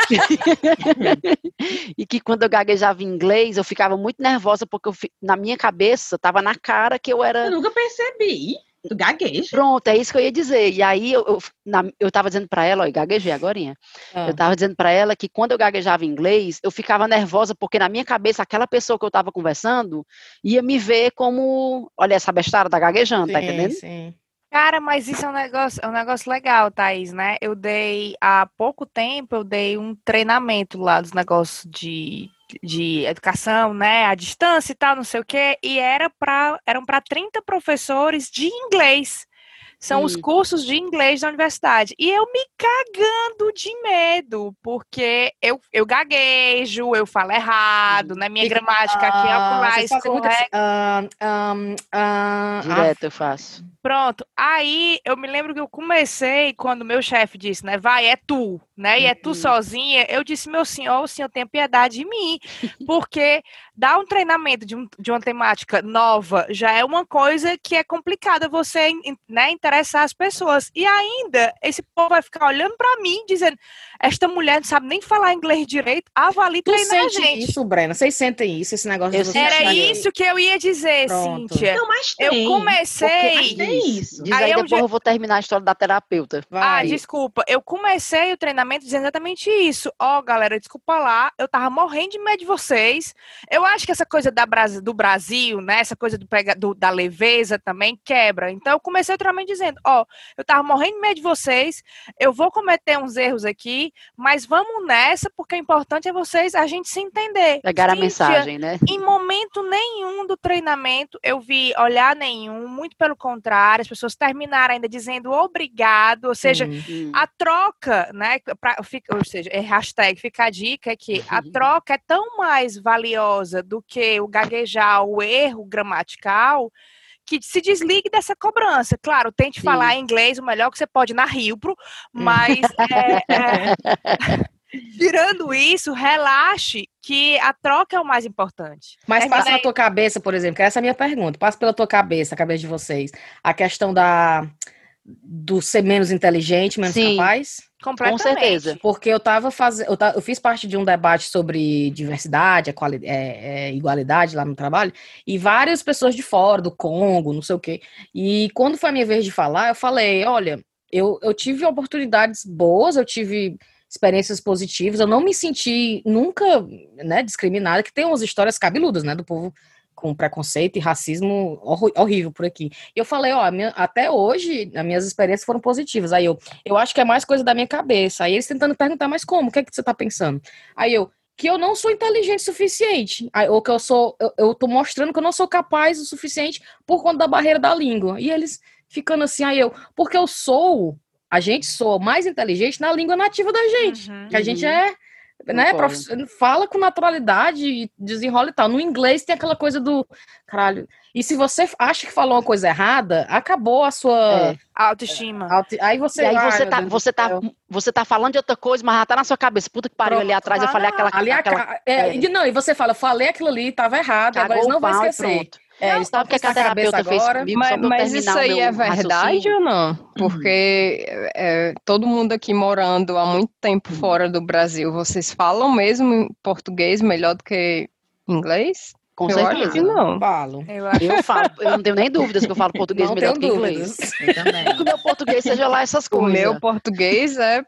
[LAUGHS] e que quando eu gaguejava em inglês, eu ficava muito nervosa porque eu, na minha cabeça estava na cara que eu era Eu nunca percebi. Tu gagueja. Pronto, é isso que eu ia dizer. E aí eu, eu, na, eu tava dizendo para ela, ó, gaguejei agora. Ah. Eu tava dizendo para ela que quando eu gaguejava em inglês, eu ficava nervosa porque na minha cabeça aquela pessoa que eu tava conversando ia me ver como, olha essa bestada da gaguejando, tá sim, tá entendendo? Sim. Cara, mas isso é um negócio, é um negócio legal, Thaís, né? Eu dei há pouco tempo, eu dei um treinamento lá dos negócios de de educação, né, à distância e tal, não sei o quê, e era para eram para 30 professores de inglês. São os cursos de inglês da universidade. E eu me cagando de medo, porque eu, eu gaguejo, eu falo errado, na né? minha gramática aqui é o mais correta. Assim, uh, uh, Direto eu faço. Pronto. Aí eu me lembro que eu comecei quando meu chefe disse, né? Vai, é tu, né? E é tu uhum. sozinha. Eu disse, meu senhor, o senhor tem piedade de mim. Porque dar um treinamento de, um, de uma temática nova já é uma coisa que é complicada você né, interessar as pessoas. E ainda, esse povo vai ficar olhando para mim, dizendo: esta mulher não sabe nem falar inglês direito, avalie tu treinar a gente. isso, Brena? Vocês sentem isso, esse negócio de você Era isso que eu ia dizer, Pronto. Cíntia. Não, mas tem. Eu comecei isso. Diz aí, aí depois já... eu vou terminar a história da terapeuta. Vai. Ah, desculpa. Eu comecei o treinamento dizendo exatamente isso. Ó, oh, galera, desculpa lá, eu tava morrendo de medo de vocês. Eu acho que essa coisa da, do Brasil, né, essa coisa do, do, da leveza também quebra. Então eu comecei o treinamento dizendo, ó, oh, eu tava morrendo de medo de vocês, eu vou cometer uns erros aqui, mas vamos nessa, porque o importante é vocês, a gente se entender. Pegar a mensagem, né? Em momento nenhum do treinamento eu vi olhar nenhum, muito pelo contrário, as pessoas terminaram ainda dizendo obrigado, ou seja, uhum. a troca, né, pra, ou seja, é hashtag fica a dica é que a troca é tão mais valiosa do que o gaguejar, o erro gramatical, que se desligue dessa cobrança. Claro, tente Sim. falar inglês o melhor que você pode na Rio, mas é, [LAUGHS] é, Tirando isso, relaxe que a troca é o mais importante. Mas é passa na tua cabeça, por exemplo, que essa é a minha pergunta. Passa pela tua cabeça, a cabeça de vocês, a questão da do ser menos inteligente, menos Sim. capaz? Com certeza. Porque eu tava fazendo, eu, eu, fiz parte de um debate sobre diversidade, é, é, igualdade lá no trabalho, e várias pessoas de fora, do Congo, não sei o quê. E quando foi a minha vez de falar, eu falei, olha, eu, eu tive oportunidades boas, eu tive experiências positivas. Eu não me senti nunca, né, discriminada, que tem umas histórias cabeludas, né, do povo com preconceito e racismo horrível por aqui. E eu falei, ó, minha, até hoje as minhas experiências foram positivas. Aí eu, eu acho que é mais coisa da minha cabeça. Aí eles tentando perguntar, mas como? O que é que você tá pensando? Aí eu, que eu não sou inteligente o suficiente, ou que eu sou, eu, eu tô mostrando que eu não sou capaz o suficiente por conta da barreira da língua. E eles ficando assim, aí eu, porque eu sou a gente soa mais inteligente na língua nativa da gente. Uhum, que a gente uhum. é, né, prof... fala com naturalidade, desenrola e tal. No inglês tem aquela coisa do caralho. E se você acha que falou uma coisa errada, acabou a sua é. autoestima. Auto... Aí você, e aí você tá, você tá, você tá falando de outra coisa, mas já tá na sua cabeça. Puta que pariu ali atrás, eu falei aquela, ali aquela... É, é. Não, e você fala, eu falei aquilo ali, tava errado, Cagou agora eles não vão esquecer. É, não, eles estavam que a terapeuta fez comigo, mas, mas isso aí é verdade ou não? Uhum. Porque uhum. é, todo mundo aqui morando há muito tempo uhum. fora do Brasil, vocês falam mesmo português melhor do que inglês? Com eu certeza. Acho que não. Falo. Eu, eu, falo, eu não tenho nem dúvidas que eu falo [LAUGHS] português não melhor do que inglês. Eu também. que [LAUGHS] o meu português seja lá essas coisas. O meu português é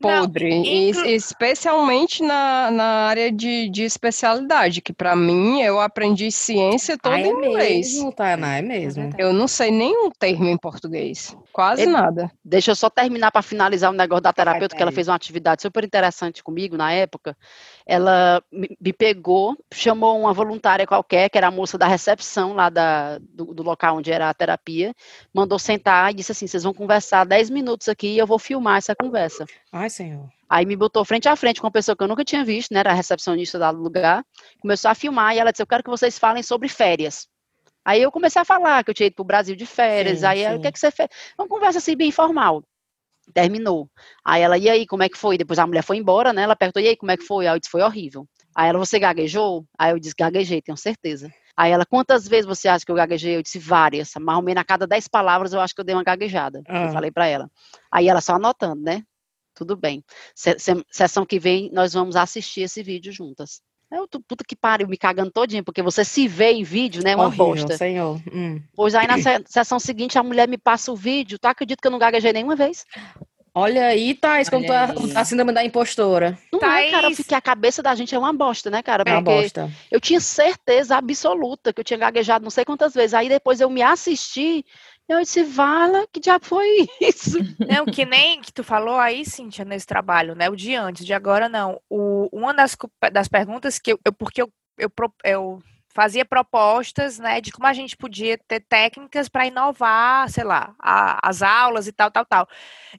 podre, não, inclu... especialmente na, na área de, de especialidade, que para mim eu aprendi ciência toda ah, é em inglês. Mesmo, Tainá, é mesmo. Eu não sei nenhum termo em português, quase nada. Deixa eu só terminar para finalizar o negócio da terapeuta, que ela fez uma atividade super interessante comigo na época. Ela me pegou, chamou uma voluntária qualquer, que era a moça da recepção lá da, do, do, local onde era a terapia, mandou sentar e disse assim: vocês vão conversar 10 minutos aqui e eu vou filmar essa conversa. Ai, senhor. Aí me botou frente a frente com uma pessoa que eu nunca tinha visto, né? Era a recepcionista do lugar. Começou a filmar e ela disse: Eu quero que vocês falem sobre férias. Aí eu comecei a falar que eu tinha ido para o Brasil de férias. Sim, aí ela, o que, é que você fez? Uma conversa assim, bem informal. Terminou. Aí ela, e aí, como é que foi? Depois a mulher foi embora, né? Ela perguntou, e aí, como é que foi? Aí eu disse, foi horrível. Aí ela, você gaguejou? Aí eu disse, gaguejei, tenho certeza. Aí ela, quantas vezes você acha que eu gaguejei? Eu disse, várias. Mais ou menos a cada dez palavras eu acho que eu dei uma gaguejada. Eu ah. falei para ela. Aí ela só anotando, né? Tudo bem. Sessão que vem, nós vamos assistir esse vídeo juntas. Eu, puta que pariu, me cagando todinho, porque você se vê em vídeo, né? É uma Horrível, bosta. Senhor. Hum. Pois aí na [CLEARS THROAT] sessão seguinte a mulher me passa o vídeo, tá? Acredito que eu não gaguejei nenhuma vez. Olha aí, Thais, como tu é a síndrome da impostora. Não Thaís. é, cara, porque a cabeça da gente é uma bosta, né, cara? É uma bosta. Eu tinha certeza absoluta que eu tinha gaguejado não sei quantas vezes. Aí depois eu me assisti eu disse, Vala, que diabo foi [LAUGHS] isso? Não, que nem que tu falou aí, Cíntia, nesse trabalho, né? O de antes, de agora não. O, uma das, das perguntas que eu, eu porque eu, eu, eu fazia propostas, né, de como a gente podia ter técnicas para inovar, sei lá, a, as aulas e tal, tal, tal.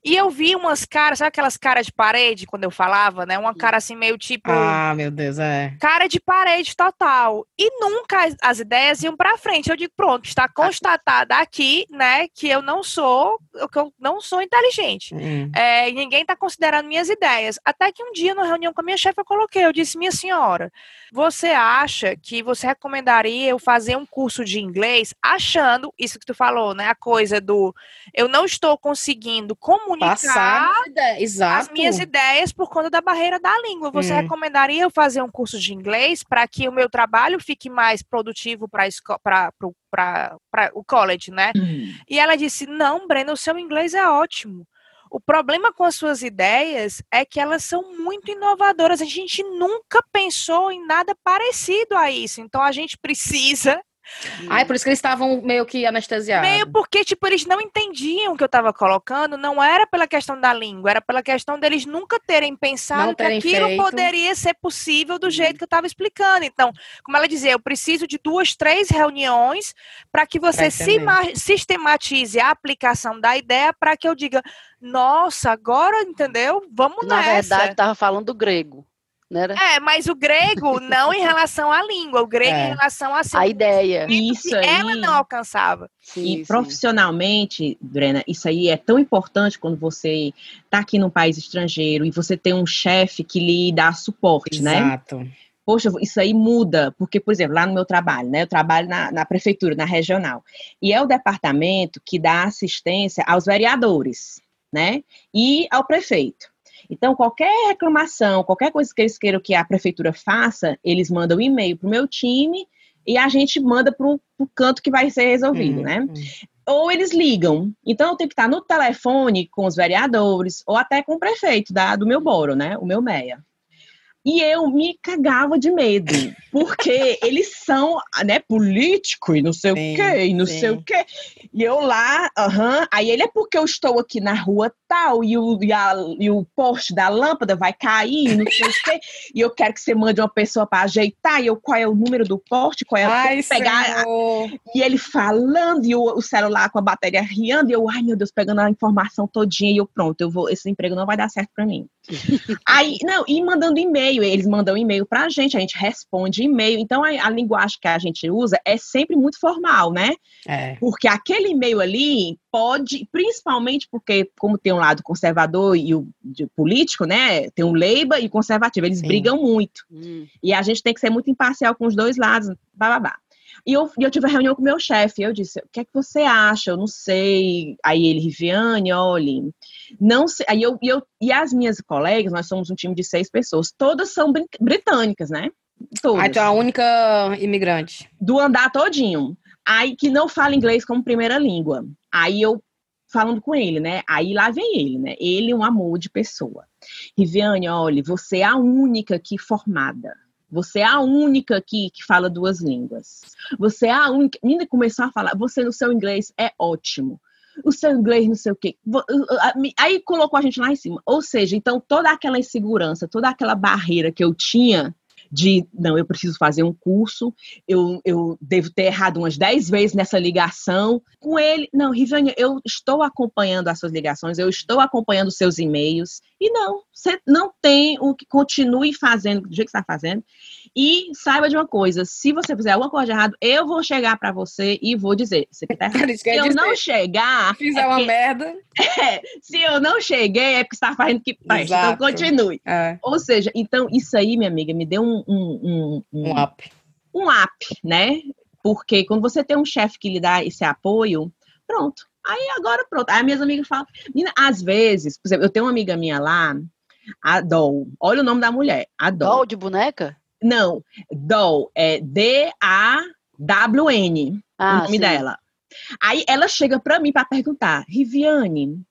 E eu vi umas caras, sabe aquelas caras de parede quando eu falava, né? Uma cara assim meio tipo Ah, meu Deus, é. Cara de parede total. E nunca as, as ideias iam para frente. Eu digo, pronto, está constatada aqui, né, que eu não sou, que eu não sou inteligente. Hum. É, e ninguém está considerando minhas ideias. Até que um dia, na reunião com a minha chefe, eu coloquei, eu disse, minha senhora, você acha que você recomendaria eu fazer um curso de inglês achando isso que tu falou, né? A coisa do eu não estou conseguindo comunicar as minhas ideias por conta da barreira da língua. Você hum. recomendaria eu fazer um curso de inglês para que o meu trabalho fique mais produtivo para o college, né? Hum. E ela disse: Não, Breno, o seu inglês é ótimo. O problema com as suas ideias é que elas são muito inovadoras. A gente nunca pensou em nada parecido a isso. Então a gente precisa ah, é por isso que eles estavam meio que anestesiados. Meio porque, tipo, eles não entendiam o que eu estava colocando, não era pela questão da língua, era pela questão deles nunca terem pensado terem que aquilo feito. poderia ser possível do jeito que eu estava explicando. Então, como ela dizia, eu preciso de duas, três reuniões para que você sistematize a aplicação da ideia para que eu diga, nossa, agora entendeu? Vamos Na nessa. Na verdade, estava falando grego. Né? É, mas o grego não em relação à língua, o grego é. em relação a, a ideia. Isso aí. ela não alcançava. Sim, e sim. profissionalmente, Brena, isso aí é tão importante quando você está aqui num país estrangeiro e você tem um chefe que lhe dá suporte, Exato. né? Exato. Poxa, isso aí muda, porque, por exemplo, lá no meu trabalho, né? Eu trabalho na, na prefeitura, na regional. E é o departamento que dá assistência aos vereadores, né? E ao prefeito. Então, qualquer reclamação, qualquer coisa que eles queiram que a prefeitura faça, eles mandam um e-mail para o meu time e a gente manda para o canto que vai ser resolvido, hum, né? Hum. Ou eles ligam. Então, eu tenho que estar no telefone com os vereadores ou até com o prefeito da, do meu boro, né? O meu MEA. E eu me cagava de medo, porque [LAUGHS] eles são, né, político e não sei sim, o quê, e não sim. sei o quê. E eu lá, aham, uh -huh, aí ele é porque eu estou aqui na rua tal, e o, e, a, e o poste da lâmpada vai cair, não sei o quê, [LAUGHS] e eu quero que você mande uma pessoa para ajeitar, e eu, qual é o número do poste, qual é ai, pegar. E ele falando, e o, o, celular com a bateria riando, e eu, ai meu Deus, pegando a informação todinha, e eu, pronto, eu vou, esse emprego não vai dar certo para mim. [LAUGHS] aí, não, e mandando e-mail, eles mandam e-mail pra gente, a gente responde e-mail, então a, a linguagem que a gente usa é sempre muito formal, né? É. Porque aquele e-mail ali pode, principalmente porque, como tem um lado conservador e o político, né? Tem um Leiba e conservativo, eles Sim. brigam muito. Hum. E a gente tem que ser muito imparcial com os dois lados, babá. E eu, eu tive a reunião com o meu chefe, eu disse, o que é que você acha? Eu não sei. Aí ele, Riviane, olhe, não sei. Aí eu, eu, e as minhas colegas, nós somos um time de seis pessoas, todas são britânicas, né? Todas. Aí tu é a única imigrante. Do andar todinho. Aí que não fala inglês como primeira língua. Aí eu falando com ele, né? Aí lá vem ele, né? Ele é um amor de pessoa. Riviane, olha, você é a única aqui formada. Você é a única aqui que fala duas línguas. Você é a única. Menina começou a falar, você no seu inglês é ótimo. o seu inglês não sei o quê. Aí colocou a gente lá em cima. Ou seja, então toda aquela insegurança, toda aquela barreira que eu tinha de não, eu preciso fazer um curso, eu, eu devo ter errado umas 10 vezes nessa ligação. Com ele, não, Rivânia, eu estou acompanhando as suas ligações, eu estou acompanhando os seus e-mails. E não, você não tem o que continue fazendo do jeito que está fazendo. E saiba de uma coisa: se você fizer alguma coisa de errado, eu vou chegar para você e vou dizer: você tá [LAUGHS] errado. Se eu dizer, não chegar. Fizer é uma merda. [LAUGHS] É, se eu não cheguei, é porque está fazendo o que faz. Então continue. É. Ou seja, então isso aí, minha amiga, me deu um. Um, um, um, um up. Um up, né? Porque quando você tem um chefe que lhe dá esse apoio, pronto. Aí agora pronto. Aí minhas amigas falam, às vezes, por exemplo, eu tenho uma amiga minha lá, a Doll. Olha o nome da mulher, a Doll. Doll de boneca? Não, Doll é D-A-W-N, ah, o nome sim. dela. Aí ela chega para mim para perguntar, Riviane,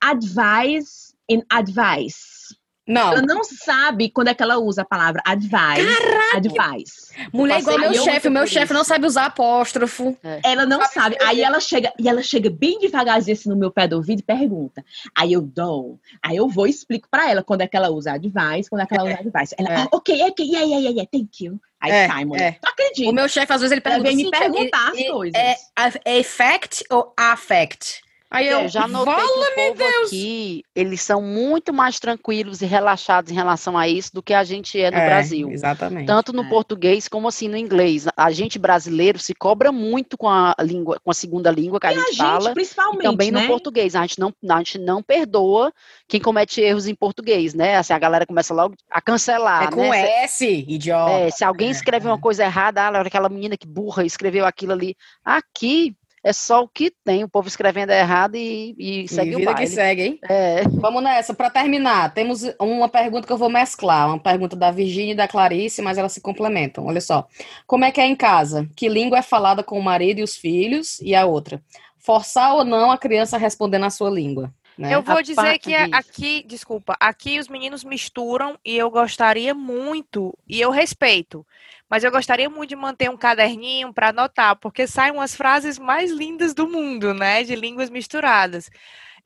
advice in advice. Não. Ela não sabe quando é que ela usa a palavra advice. Caraca. Advice. Mulher igual meu chefe, o meu chefe não sabe usar apóstrofo. É. Ela não sabe. sabe. Aí ela chega, e ela chega bem devagarzinho assim no meu pé do ouvido e pergunta. Aí eu dou. Aí eu vou e explico pra ela quando é que ela usa advice, quando é que ela usa advice. Ela, é. ah, ok, ok, yeah, yeah, yeah, thank you. Aí é, sai, mulher. É. Tu acredita? O meu chefe, às vezes, ele pergunta. Ele vem me perguntar é, as coisas. É, é effect ou affect? Aí eu, já notei que o povo Deus. aqui, eles são muito mais tranquilos e relaxados em relação a isso do que a gente é no é, Brasil. Exatamente. Tanto no é. português como assim no inglês. A gente brasileiro se cobra muito com a língua, com a segunda língua que a, gente, a gente fala. Principalmente, e também né? no português. A gente, não, a gente não perdoa quem comete erros em português, né? Assim, a galera começa logo a cancelar. É com né? S, idiota. É, se alguém escreve uma coisa errada, ah, aquela menina que burra escreveu aquilo ali. Aqui, é só o que tem, o povo escrevendo errado e, e segue e vida o baile. que segue, hein? É. Vamos nessa. Para terminar, temos uma pergunta que eu vou mesclar, uma pergunta da Virgínia e da Clarice, mas elas se complementam. Olha só. Como é que é em casa? Que língua é falada com o marido e os filhos? E a outra. Forçar ou não a criança a responder na sua língua? Né? Eu vou a dizer que disso. aqui, desculpa, aqui os meninos misturam e eu gostaria muito, e eu respeito, mas eu gostaria muito de manter um caderninho para anotar, porque saem umas frases mais lindas do mundo, né, de línguas misturadas.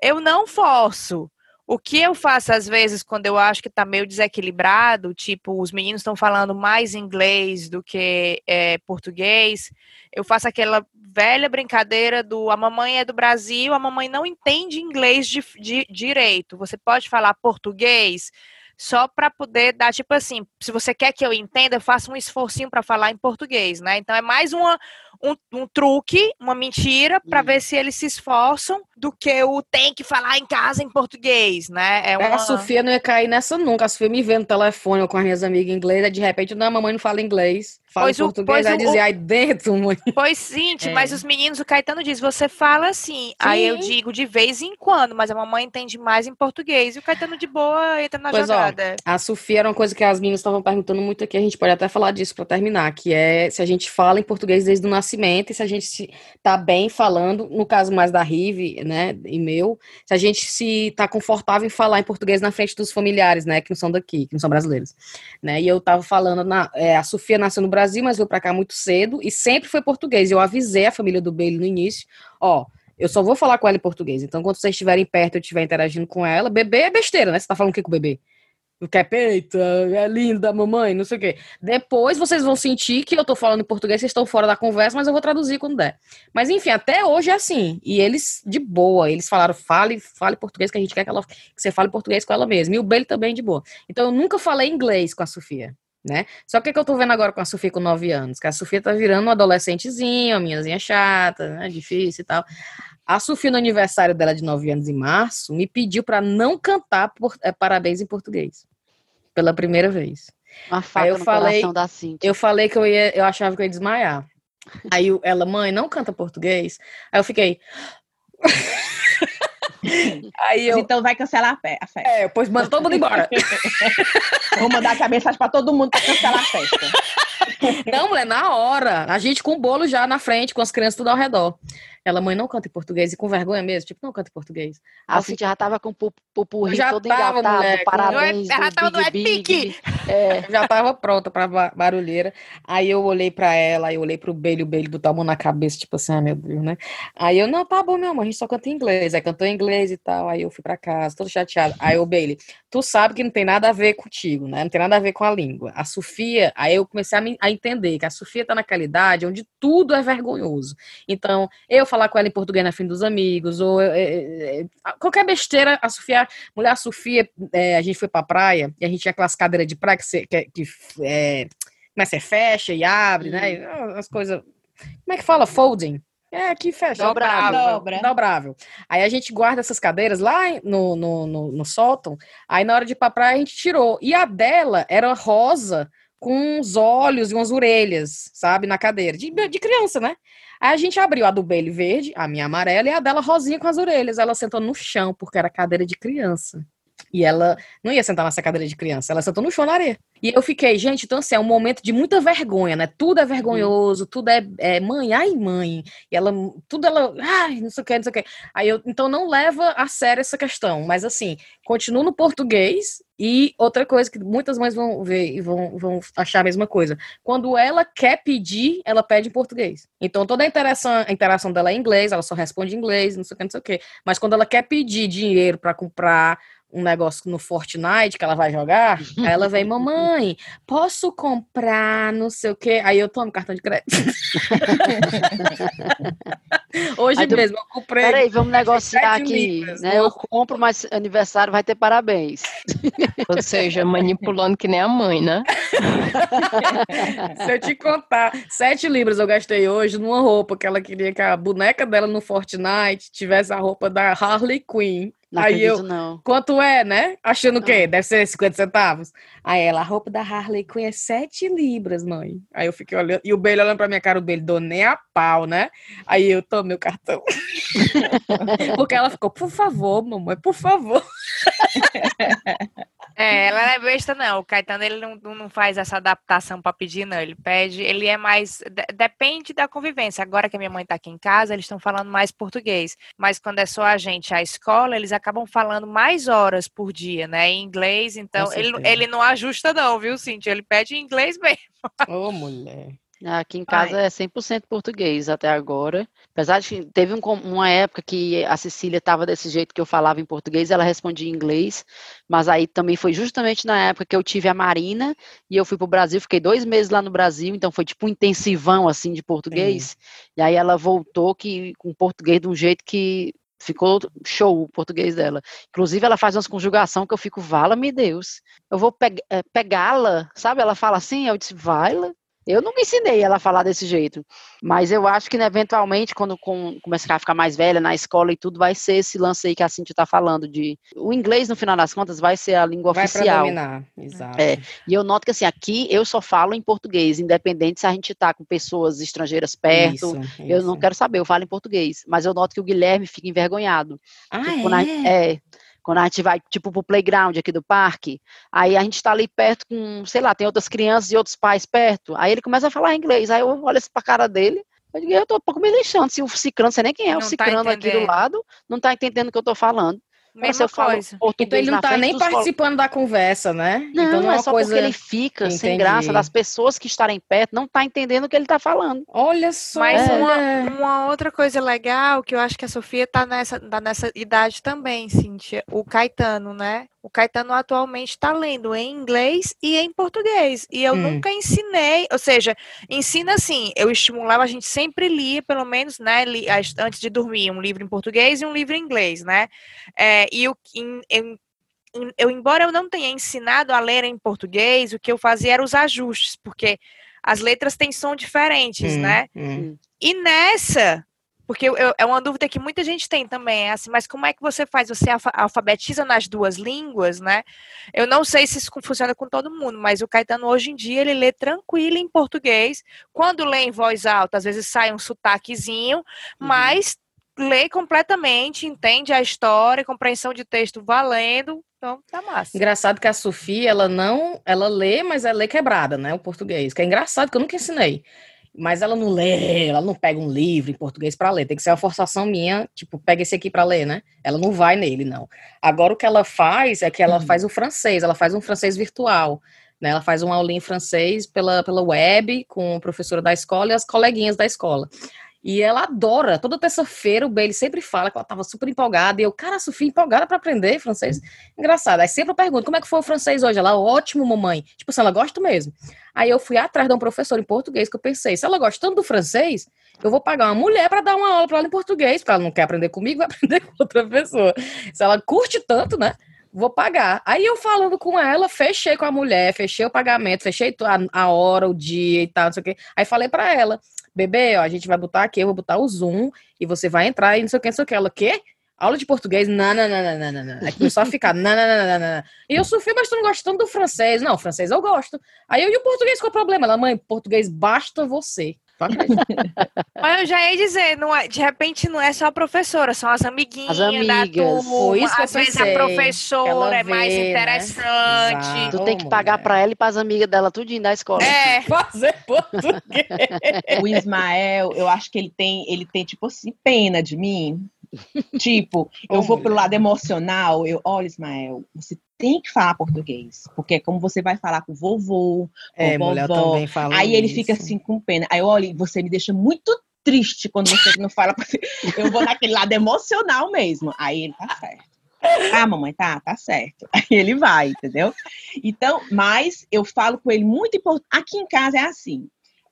Eu não forço. O que eu faço às vezes quando eu acho que está meio desequilibrado, tipo, os meninos estão falando mais inglês do que é, português, eu faço aquela velha brincadeira do a mamãe é do Brasil, a mamãe não entende inglês de, de direito. Você pode falar português só para poder dar, tipo assim, se você quer que eu entenda, eu faço um esforcinho para falar em português, né? Então é mais uma, um, um truque, uma mentira, para ver se eles se esforçam do que o tem que falar em casa em português, né? É, é uma... A Sofia não ia cair nessa nunca. A Sofia me vê no telefone com as minhas amigas inglesas, de repente, não, a mamãe não fala inglês. Fala pois em português, vai dizer, aí dentro, mãe. [LAUGHS] Pois sim, é. mas os meninos, o Caetano diz, você fala assim. Sim. Aí eu digo de vez em quando, mas a mamãe entende mais em português. E o Caetano de boa entra na pois jogada. Ó, a Sofia era uma coisa que as meninas estavam perguntando muito aqui, a gente pode até falar disso para terminar, que é se a gente fala em português desde o nascimento e se a gente se tá bem falando, no caso mais da Rive, né, e meu, se a gente se tá confortável em falar em português na frente dos familiares, né, que não são daqui, que não são brasileiros, né? E eu tava falando na, é, a Sofia nasceu no Brasil, mas veio para cá muito cedo e sempre foi português. Eu avisei a família do Bailey no início, ó, eu só vou falar com ela em português. Então, quando vocês estiverem perto e estiver interagindo com ela, bebê é besteira, né? Você tá falando o que com o bebê? quer peito, é lindo da mamãe, não sei o quê. Depois vocês vão sentir que eu tô falando em português, vocês estão fora da conversa, mas eu vou traduzir quando der. Mas enfim, até hoje é assim. E eles, de boa, eles falaram, fale, fale português, que a gente quer que, ela, que você fale português com ela mesma. E o Bailey também de boa. Então eu nunca falei inglês com a Sofia. Né? Só que o que eu tô vendo agora com a Sofia com 9 anos? Que a Sofia tá virando uma adolescentezinha, uma minhazinha chata, né? Difícil e tal. A Sofia, no aniversário dela de 9 anos, em março, me pediu para não cantar por, é, parabéns em português pela primeira vez. Uma faca Aí eu falei. Eu falei que eu ia, eu achava que eu ia desmaiar. Aí ela, mãe, não canta português. Aí eu fiquei. Aí eu... Então vai cancelar a festa. É, pois manda todo mundo embora. [LAUGHS] Vou mandar a mensagem pra todo mundo pra cancelar a festa. Não, mulher, na hora. A gente com o bolo já na frente, com as crianças tudo ao redor. Ela, mãe, não canta em português. E com vergonha mesmo, tipo, não canta em português. A Cintia já tava com o pupurri todo tava, engatado, moleque. parabéns. Ela tava no Epic. É. Já tava pronta pra barulheira. Aí eu olhei pra ela, aí eu olhei pro Bailey, o Bailey botou a mão na cabeça, tipo assim, ah, meu Deus, né? Aí eu, não, tá bom, meu amor, a gente só canta em inglês. Aí cantou em inglês e tal, aí eu fui pra casa, todo chateado. Aí o Bailey, tu sabe que não tem nada a ver contigo, né? Não tem nada a ver com a língua. A Sofia, aí eu comecei a, me, a entender que a Sofia tá naquela idade onde tudo é vergonhoso. Então, eu falar com ela em português na frente dos amigos, ou é, é, qualquer besteira, a Sofia, mulher a Sofia, é, a gente foi pra praia, e a gente tinha aquelas cadeiras de praia que, você, que, que é, como é que você fecha e abre, né? As coisas. Como é que fala? Folding. É, aqui fecha. Dobrável. Dobra. Dobrável. Aí a gente guarda essas cadeiras lá no, no, no, no sótão. Aí na hora de ir pra praia a gente tirou. E a dela era rosa com uns olhos e umas orelhas, sabe, na cadeira. De, de criança, né? Aí a gente abriu a do Bailey verde, a minha amarela, e a dela rosinha com as orelhas. Ela sentou no chão, porque era cadeira de criança. E ela não ia sentar nessa cadeira de criança, ela sentou no chão na areia. E eu fiquei, gente, então assim, é um momento de muita vergonha, né? Tudo é vergonhoso, tudo é, é mãe, ai mãe. E ela, tudo ela, ai, não sei o que, não sei o que. Aí eu, então não leva a sério essa questão, mas assim, continua no português. E outra coisa que muitas mães vão ver e vão, vão achar a mesma coisa. Quando ela quer pedir, ela pede em português. Então toda a interação, a interação dela é em inglês, ela só responde em inglês, não sei o que, não sei o que. Mas quando ela quer pedir dinheiro para comprar um negócio no Fortnite que ela vai jogar, aí ela vem, mamãe, posso comprar não sei o quê? Aí eu tomo cartão de crédito. [LAUGHS] Hoje tu, mesmo, eu comprei. Peraí, vamos negociar aqui. né? Eu compro, mas aniversário vai ter parabéns. Ou seja, manipulando que nem a mãe, né? [LAUGHS] Se eu te contar, sete libras eu gastei hoje numa roupa que ela queria que a boneca dela no Fortnite tivesse a roupa da Harley Quinn. Não Aí eu, não. quanto é, né? Achando o quê? Deve ser 50 centavos. Aí ela, a roupa da Harley Quinn é 7 libras, mãe. Aí eu fiquei olhando, e o Bailey olhando pra minha cara, o Bailey dou nem a pau, né? Aí eu tomei o cartão. [LAUGHS] Porque ela ficou, por favor, mamãe, por favor. [LAUGHS] É, ela não é besta, não. O Caetano, ele não, não faz essa adaptação para pedir, não. Ele pede, ele é mais. Depende da convivência. Agora que a minha mãe tá aqui em casa, eles estão falando mais português. Mas quando é só a gente, a escola, eles acabam falando mais horas por dia, né? Em inglês, então ele, ele não ajusta, não, viu, Cintia? Ele pede em inglês mesmo. Ô, mulher. Aqui em casa Ai. é 100% português até agora. Apesar de que teve um, uma época que a Cecília estava desse jeito que eu falava em português, ela respondia em inglês, mas aí também foi justamente na época que eu tive a Marina e eu fui para o Brasil, fiquei dois meses lá no Brasil, então foi tipo um intensivão assim de português. E aí ela voltou que, com português de um jeito que ficou show o português dela. Inclusive, ela faz umas conjugação que eu fico, vala-me Deus. Eu vou pe eh, pegá-la, sabe? Ela fala assim, eu disse, vai-la. Eu nunca ensinei ela a falar desse jeito, mas eu acho que né, eventualmente, quando com, começar a ficar mais velha na escola e tudo, vai ser esse lance aí que a Cintia está falando de o inglês no final das contas vai ser a língua vai oficial. Vai dominar, exato. É, e eu noto que assim aqui eu só falo em português, independente se a gente está com pessoas estrangeiras perto. Isso, eu não quero saber, eu falo em português, mas eu noto que o Guilherme fica envergonhado. Ah, é? A, é quando a gente vai, tipo, pro playground aqui do parque, aí a gente tá ali perto com, sei lá, tem outras crianças e outros pais perto, aí ele começa a falar inglês, aí eu olho pra cara dele, eu digo, eu tô um pouco me lixando, se o ciclano, sei nem quem é o tá ciclano tá aqui do lado, não tá entendendo o que eu tô falando. Mesma coisa. Então ele não tá nem participando da conversa, né? Não, então não é, é só coisa... porque ele fica Entendi. sem graça das pessoas que estarem perto, não tá entendendo o que ele tá falando. Olha só. Mas é. uma, uma, outra coisa legal, que eu acho que a Sofia tá nessa, tá nessa idade também, Cíntia, o Caetano, né? O Caetano atualmente está lendo em inglês e em português. E eu hum. nunca ensinei, ou seja, ensina assim, eu estimulava, a gente sempre lia, pelo menos, né, li, antes de dormir, um livro em português e um livro em inglês, né? É, e o, em, em, eu, embora eu não tenha ensinado a ler em português, o que eu fazia era os ajustes, porque as letras têm som diferentes, hum, né? Hum. E nessa, porque eu, é uma dúvida que muita gente tem também, é assim, mas como é que você faz? Você alfabetiza nas duas línguas, né? Eu não sei se isso funciona com todo mundo, mas o Caetano hoje em dia ele lê tranquilo em português. Quando lê em voz alta, às vezes sai um sotaquezinho, uhum. mas lê completamente, entende a história, compreensão de texto valendo. Então, tá massa. Engraçado que a Sofia, ela não, ela lê, mas ela lê quebrada, né, o português. Que é engraçado, que eu nunca ensinei. Mas ela não lê, ela não pega um livro em português para ler. Tem que ser uma forçação minha, tipo, pega esse aqui para ler, né? Ela não vai nele, não. Agora o que ela faz é que ela uhum. faz o francês, ela faz um francês virtual. Né? Ela faz uma aulinha em francês pela, pela web com a professora da escola e as coleguinhas da escola. E ela adora. Toda terça-feira o Bailey sempre fala que ela estava super empolgada. E eu, cara, Sofia, empolgada para aprender francês. Engraçado. Aí sempre eu pergunto, como é que foi o francês hoje? Ela, ótimo, mamãe. Tipo, se ela gosta mesmo. Aí eu fui atrás de um professor em português que eu pensei, se ela gosta tanto do francês, eu vou pagar uma mulher para dar uma aula para ela em português, porque ela não quer aprender comigo, [LAUGHS] vai aprender com outra pessoa. Se ela curte tanto, né? Vou pagar. Aí eu falando com ela, fechei com a mulher, fechei o pagamento, fechei a, a hora, o dia e tal, não sei o quê. Aí falei para ela, bebê, ó, a gente vai botar aqui, eu vou botar o Zoom e você vai entrar e não sei o que, não sei o que. Ela, o quê? Aula de português? Não, não, não, não, não, não. Aí começou a ficar, [LAUGHS] não, não, não, não. E eu sofri, mas tu não gosta tanto do francês. Não, francês eu gosto. Aí eu e o português, qual é o problema? Ela, mãe, português basta você. [LAUGHS] Mas eu já ia dizer, não é, de repente não é só a professora, são as amiguinhas as amigas. da turma. Isso Às vezes a professora é mais né? interessante. Né? Tu tem que pagar para ela e para as amigas dela tudinho da escola. É, [LAUGHS] fazer português. o Ismael, eu acho que ele tem, ele tem tipo assim, pena de mim. Tipo, eu vou pelo lado emocional, eu, olha, Ismael, você tem que falar português, porque é como você vai falar com o vovô, com é, vovó. Mulher também fala aí ele fica assim com pena. Aí, olha, você me deixa muito triste quando você não fala. Eu vou naquele lado emocional mesmo. Aí ele tá certo. Ah, mamãe, tá, tá certo. [LAUGHS] Aí ele vai, entendeu? Então, mas eu falo com ele muito importante. Aqui em casa é assim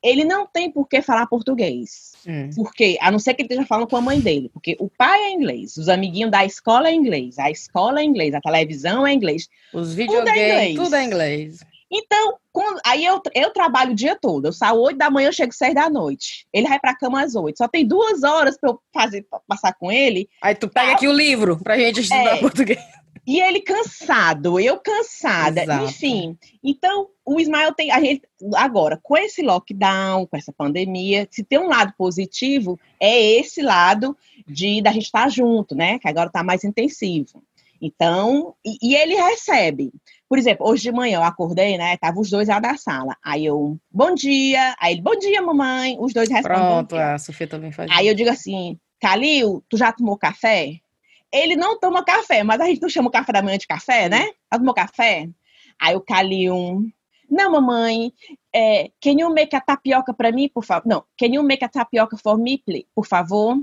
ele não tem por que falar português. Hum. Porque, a não ser que ele esteja falando com a mãe dele. Porque o pai é inglês, os amiguinhos da escola é inglês, a escola é inglês, a televisão é inglês. Os videogames, tudo é inglês. Então, quando, aí eu, eu trabalho o dia todo. Eu saio 8 da manhã, eu chego 6 da noite. Ele vai pra cama às 8. Só tem duas horas pra eu fazer, pra passar com ele. Aí tu pega tá? aqui o livro pra gente estudar é, [LAUGHS] português. E ele cansado, eu cansada, Exato. enfim. Então, o Ismael tem. A gente, agora, com esse lockdown, com essa pandemia, se tem um lado positivo, é esse lado de da gente estar tá junto, né? Que agora está mais intensivo. Então, e, e, ele recebe. Por exemplo, hoje de manhã eu acordei, né? Tava os dois lá da sala. Aí eu, bom dia. Aí ele, bom dia, mamãe. Os dois respondem. Pronto, a Sofia também faz. Aí eu digo assim, Calil, tu já tomou café? Ele não toma café, mas a gente não chama o café da manhã de café, né? Já tomou café? Aí o Calil, não, mamãe, é, can you make a tapioca para mim, por favor? Não, can you make a tapioca for me, please? por favor?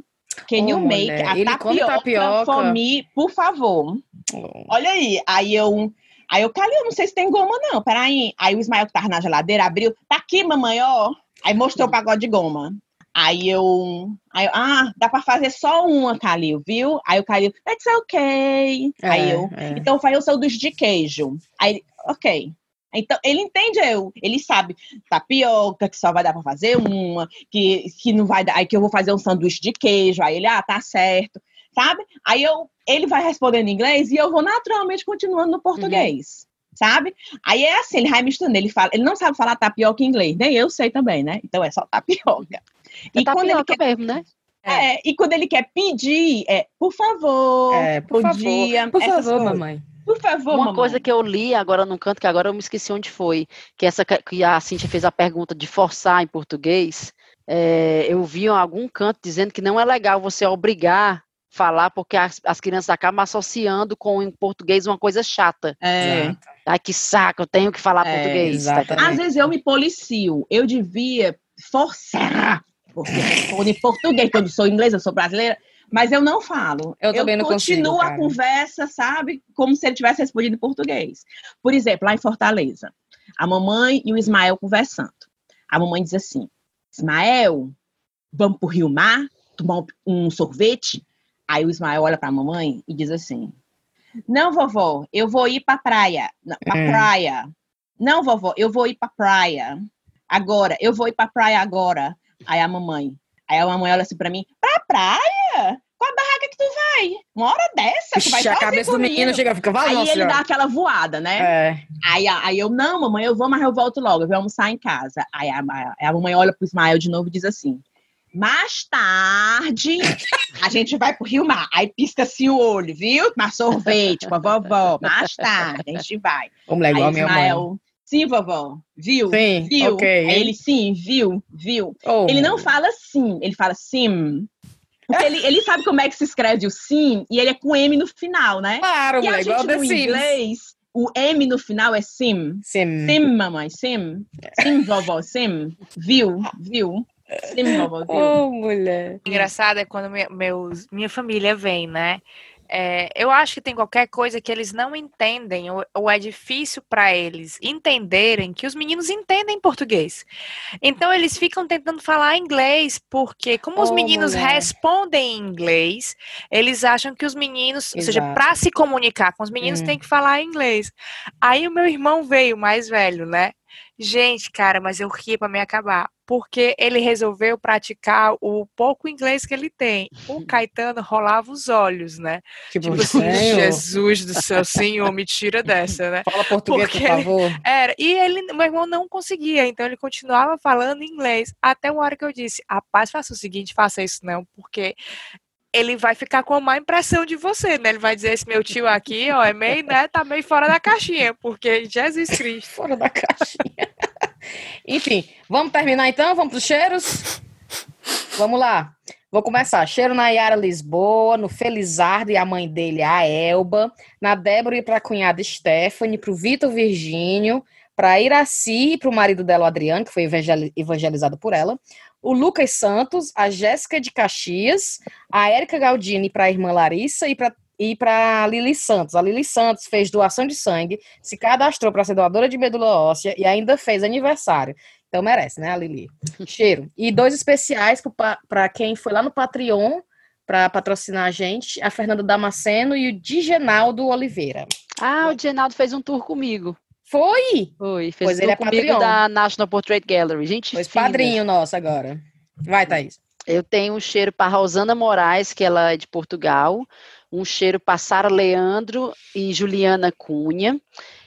Can you make a tapioca, tapioca, for me, por favor? Oh. Olha aí, aí eu... Aí eu, Calil, não sei se tem goma, não. Peraí. Aí o Ismael que tava na geladeira abriu. Tá aqui, mamãe, ó. Aí mostrou o pagode de goma. Aí eu, aí eu, ah, dá para fazer só uma, Calil, viu? Aí o Calil, that's okay. É, aí eu, é. então faz o sanduíche de queijo. Aí, ok. Então, ele entende eu, ele sabe tapioca, que só vai dar para fazer uma, que, que não vai dar, aí que eu vou fazer um sanduíche de queijo, aí ele, ah, tá certo, sabe? Aí eu, ele vai respondendo em inglês e eu vou naturalmente continuando no português. Uhum. Sabe? Aí é assim, ele vai misturando, ele fala, ele não sabe falar tapioca em inglês, nem eu sei também, né? Então é só tapioca. É e quando ele quer, mesmo, né? É. é. e quando ele quer pedir, é, por favor, é, por favor, dia, por favor, mamãe. Por favor, Uma mamãe. coisa que eu li agora no canto, que agora eu me esqueci onde foi, que essa que a Cintia fez a pergunta de forçar em português, é, eu vi em algum canto dizendo que não é legal você obrigar falar, porque as, as crianças acabam associando com em português uma coisa chata. É. Ai, que saco, eu tenho que falar é, português. Tá Às vezes eu me policio, eu devia forçar, porque respondo em português, quando sou inglesa, eu sou brasileira, mas eu não falo. Eu também eu não continuo consigo, a conversa, sabe? Como se ele tivesse respondido em português. Por exemplo, lá em Fortaleza, a mamãe e o Ismael conversando. A mamãe diz assim: Ismael, vamos pro Rio Mar tomar um sorvete? Aí o Ismael olha para a mamãe e diz assim: Não, vovó, eu vou ir para praia, para é. praia. Não, vovó, eu vou ir para praia. Agora, eu vou ir para praia agora. Aí a mamãe, aí a mamãe olha assim para mim: "Pra praia? Qual a barraca que tu vai? Uma hora dessa, tu vai a cabeça comigo. do menino chega, fica valendo. Aí ele dá aquela voada, né? É. Aí, aí eu, não, mamãe, eu vou, mas eu volto logo, eu vou almoçar em casa. Aí a, a, a mamãe olha pro Ismael de novo e diz assim: mais tarde, a gente vai pro Rio Mar. Aí pisca assim o olho, viu? Mas sorvete com a vovó. Mais tarde, a gente vai. Vamos lá, igual Aí, minha Ismael, mãe. Sim, vovó. Viu? Sim, viu? ok. Aí ele, sim, viu? Viu? Oh. Ele não fala sim, ele fala sim. Porque ele, ele sabe como é que se escreve o sim e ele é com M no final, né? Claro, e a gente, no inglês, o M no final é sim. Sim. Sim, mamãe, sim. Sim, vovó, sim. Viu, viu. Sim, vovó, viu. Ô, mulher. engraçado é quando minha, meus, minha família vem, né? É, eu acho que tem qualquer coisa que eles não entendem ou, ou é difícil para eles entenderem que os meninos entendem português. Então eles ficam tentando falar inglês porque como os Oh, meninos mulher. respondem em inglês, eles acham que os meninos, ou seja, Exato. para se comunicar com os meninos Hum. tem que falar inglês. Aí o meu irmão veio mais velho, né? Gente, cara, mas eu ria pra me acabar. Porque ele resolveu praticar o pouco inglês que ele tem. O [LAUGHS] Caetano rolava os olhos, né? Tipo, Tipo assim, Jesus do céu, Senhor, me tira [LAUGHS] dessa, né? fala português, por Porque- favor. Era, e ele, meu irmão não conseguia, então ele continuava falando inglês. Até uma hora que eu disse, rapaz, faça o seguinte, faça isso não, porque ele vai ficar com a má impressão de você, né? Ele vai dizer, esse meu tio aqui, ó, é meio, né, tá meio fora da caixinha, porque Jesus Cristo. [LAUGHS] Fora da caixinha. Enfim, vamos terminar então? Vamos para os cheiros? Vamos lá. Vou começar. Cheiro na Yara Lisboa, no Felizardo e a mãe dele, a Elba, na Débora e para a cunhada Stephanie, para o Vitor Virgínio, para Iraci e para o marido dela, o Adriano, que foi evangeli- evangelizado por ela, o Lucas Santos, a Jéssica de Caxias, a Érica Galdini para a irmã Larissa e para e para Lili Santos. A Lili Santos fez doação de sangue, se cadastrou para ser doadora de medula óssea e ainda fez aniversário. Então merece, né, a Lili? [LAUGHS] Cheiro. E dois especiais para quem foi lá no Patreon para patrocinar a gente, a Fernanda Damasceno e o Digenaldo Oliveira. Ah, o Genaldo fez um tour comigo. Foi? Foi, fez Pois ele é comigo da National Portrait Gallery. Gente, Pois fina. padrinho nosso agora. Vai, Thaís. Eu tenho um cheiro para Rosana Moraes, que ela é de Portugal, um cheiro para Sara Leandro e Juliana Cunha.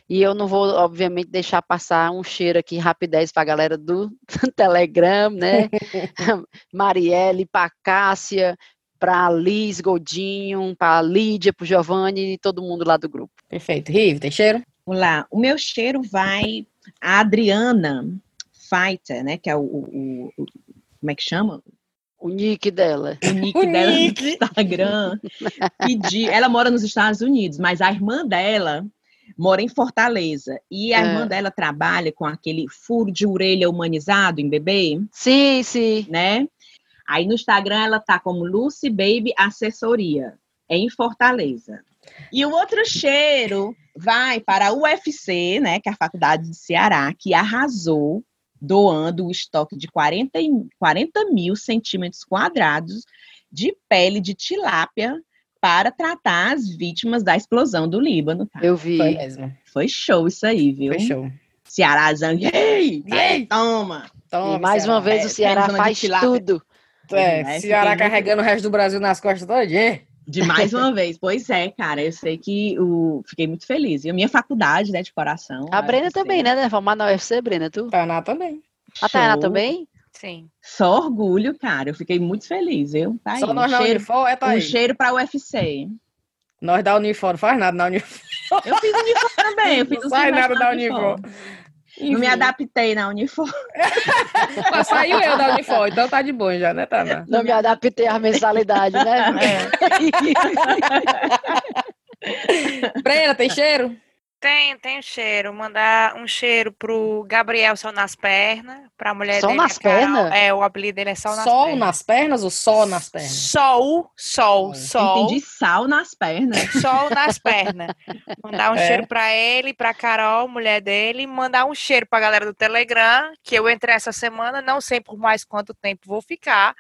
E eu não vou, obviamente, deixar passar um cheiro aqui rapidez para a galera do [LAUGHS] Telegram, né? [LAUGHS] Marielle, para Cássia, para Liz Godinho, para Lídia, para Giovanni e todo mundo lá do grupo. Perfeito. Rive, tem cheiro? Vamos lá. O meu cheiro vai a Adriana Fighter, né? Que é o, o- o- como é que chama? O nick dela. O nick O dela nick. no Instagram. Pedi, ela mora nos Estados Unidos, mas a irmã dela mora em Fortaleza. E a É. irmã dela trabalha com aquele furo de orelha humanizado em bebê, Sim, sim. né? Aí no Instagram ela tá como Lucy Baby Assessoria, é em Fortaleza. E o outro cheiro vai para a UFC, né, que é a Faculdade de Ceará, que arrasou doando o estoque de 40, e- 40 mil centímetros quadrados de pele de tilápia para tratar as vítimas da explosão do Líbano. cara. Eu vi. Foi mesmo. Foi show isso aí, viu? Foi show. Ceará, yay! Yay! Toma! Toma, e mais Ceará. uma vez É, o Ceará pele de faz tilápia. tudo. É, Né? Ceará carregando o resto do Brasil nas costas todinha. De mais uma vez. Pois é, cara. Eu sei que o... fiquei muito feliz. E a minha faculdade, né, de coração. A Brena UFC, também, né? Formada na UFC, Brena, tu? Taná também. A show. também? Sim. Só orgulho, cara. Eu fiquei muito feliz, viu? Tá aí. Só nós um na cheiro, Unifor, é um Thaís. cheiro pra UFC. Nós da Unifor, não faz nada na Unifor. Eu fiz Unifor também. Eu fiz Não sai nada da Unifor. Não me adaptei na Unifor. [LAUGHS] Mas saiu eu da Unifor, então tá de bom já, né, Taná? Não me adaptei à mensalidade, né? [LAUGHS] [LAUGHS] Brena, tem cheiro? Tem, tem um cheiro. Mandar um cheiro pro Gabriel Sol nas Pernas, pra mulher Sol dele. nas a Carol. pernas? É, o apelido dele é Sol nas Sol Pernas. nas pernas ou só nas pernas? Sol, sol, sol. Entendi sal nas pernas. [LAUGHS] Sol nas pernas. Mandar um É. cheiro pra ele, pra Carol, mulher dele. Mandar um cheiro pra galera do Telegram, que eu entrei essa semana, não sei por mais quanto tempo vou ficar,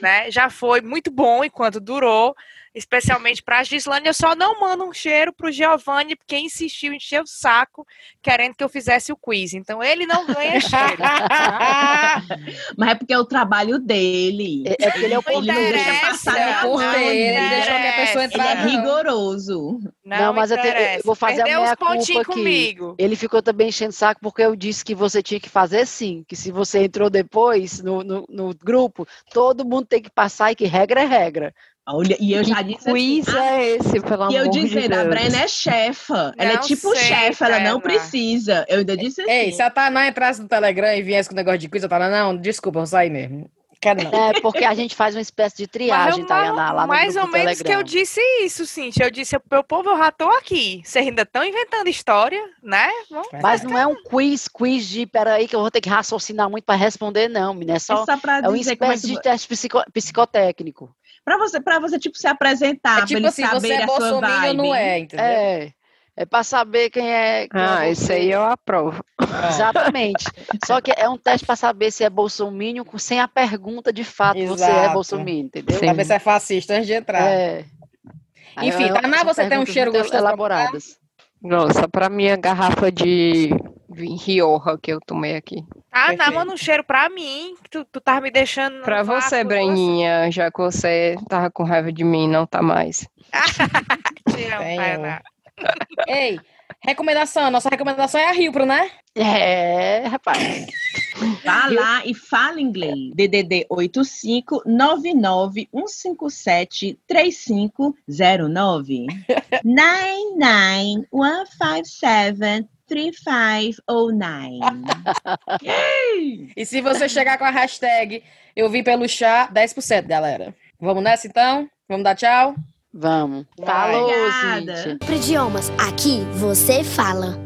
né? Já foi muito bom enquanto durou, especialmente pra Gislane. Eu só não mando um cheiro pro Giovanni, porque insistiu, encheu o saco, querendo que eu fizesse o quiz. Então ele não ganha cheiro. [LAUGHS] Mas é porque é o trabalho dele. É, é porque ele é o Ele não deixa passar Ele é o porteiro, ele não deixou que a pessoa Ele entrar. é não. rigoroso. Não, Não, mas eu te- eu vou fazer a Perdeu os meia-culpa pontinhos aqui. comigo. Ele ficou também enchendo o saco porque eu disse que você tinha que fazer sim, que se você entrou depois no, no, no grupo, todo mundo tem que passar e que regra é regra. Olha, e eu já disse quiz assim, ah, é esse, pelo E eu amor de dizendo, a Deus? Brena é chefa. Ela é tipo sei, chefe, ela não precisa. Eu ainda disse assim. Ei, se a Taná entrasse no Telegram e viesse com o negócio de quiz, eu tava, não, desculpa, eu vou sair mesmo. Quero não. É, porque a gente faz uma espécie de triagem, Mas tá, eu- lá no mais grupo ou menos que Telegram. eu disse isso, Cintia. Eu disse, meu povo, eu já tô aqui. Vocês ainda estão inventando história, né? Vamos- Mas não é um quiz, quiz de, peraí, que eu vou ter que raciocinar muito para responder, não, menina. É É só, só pra é uma como é espécie que... de teste psico- psicotécnico. Pra você, pra você, tipo, se apresentar, É tipo assim, você é a sua bolsominion ou vibe. não é, entendeu? É, é para saber quem é. quem é Ah, você. isso aí eu aprovo. Exatamente. Só que é um teste para saber se é bolsominion sem a pergunta de fato você é Exato. bolsominion, entendeu? Sim. Pra ver se é fascista antes de entrar. É. Enfim, é- Taná, você tem um cheiro gostoso elaboradas. Nossa, pra minha garrafa de Rioja que eu tomei aqui. Ah, não, Perfeito. manda um cheiro pra mim, que tu, tu tá me deixando. Pra você, vácuo, Breninha, já que você tava com raiva de mim, não tá mais. [LAUGHS] Tainá. Ei, recomendação. Nossa recomendação é a Rio, né? É, rapaz. [LAUGHS] Vá lá e fala inglês. DDD 85 99 157 3509 99 157 3509 E se você chegar com a hashtag Eu vim pelo chá, 10%, galera. Vamos nessa então? Vamos dar tchau? Vamos. Falou, Obrigada. Cíntia. Idiomas, aqui você fala.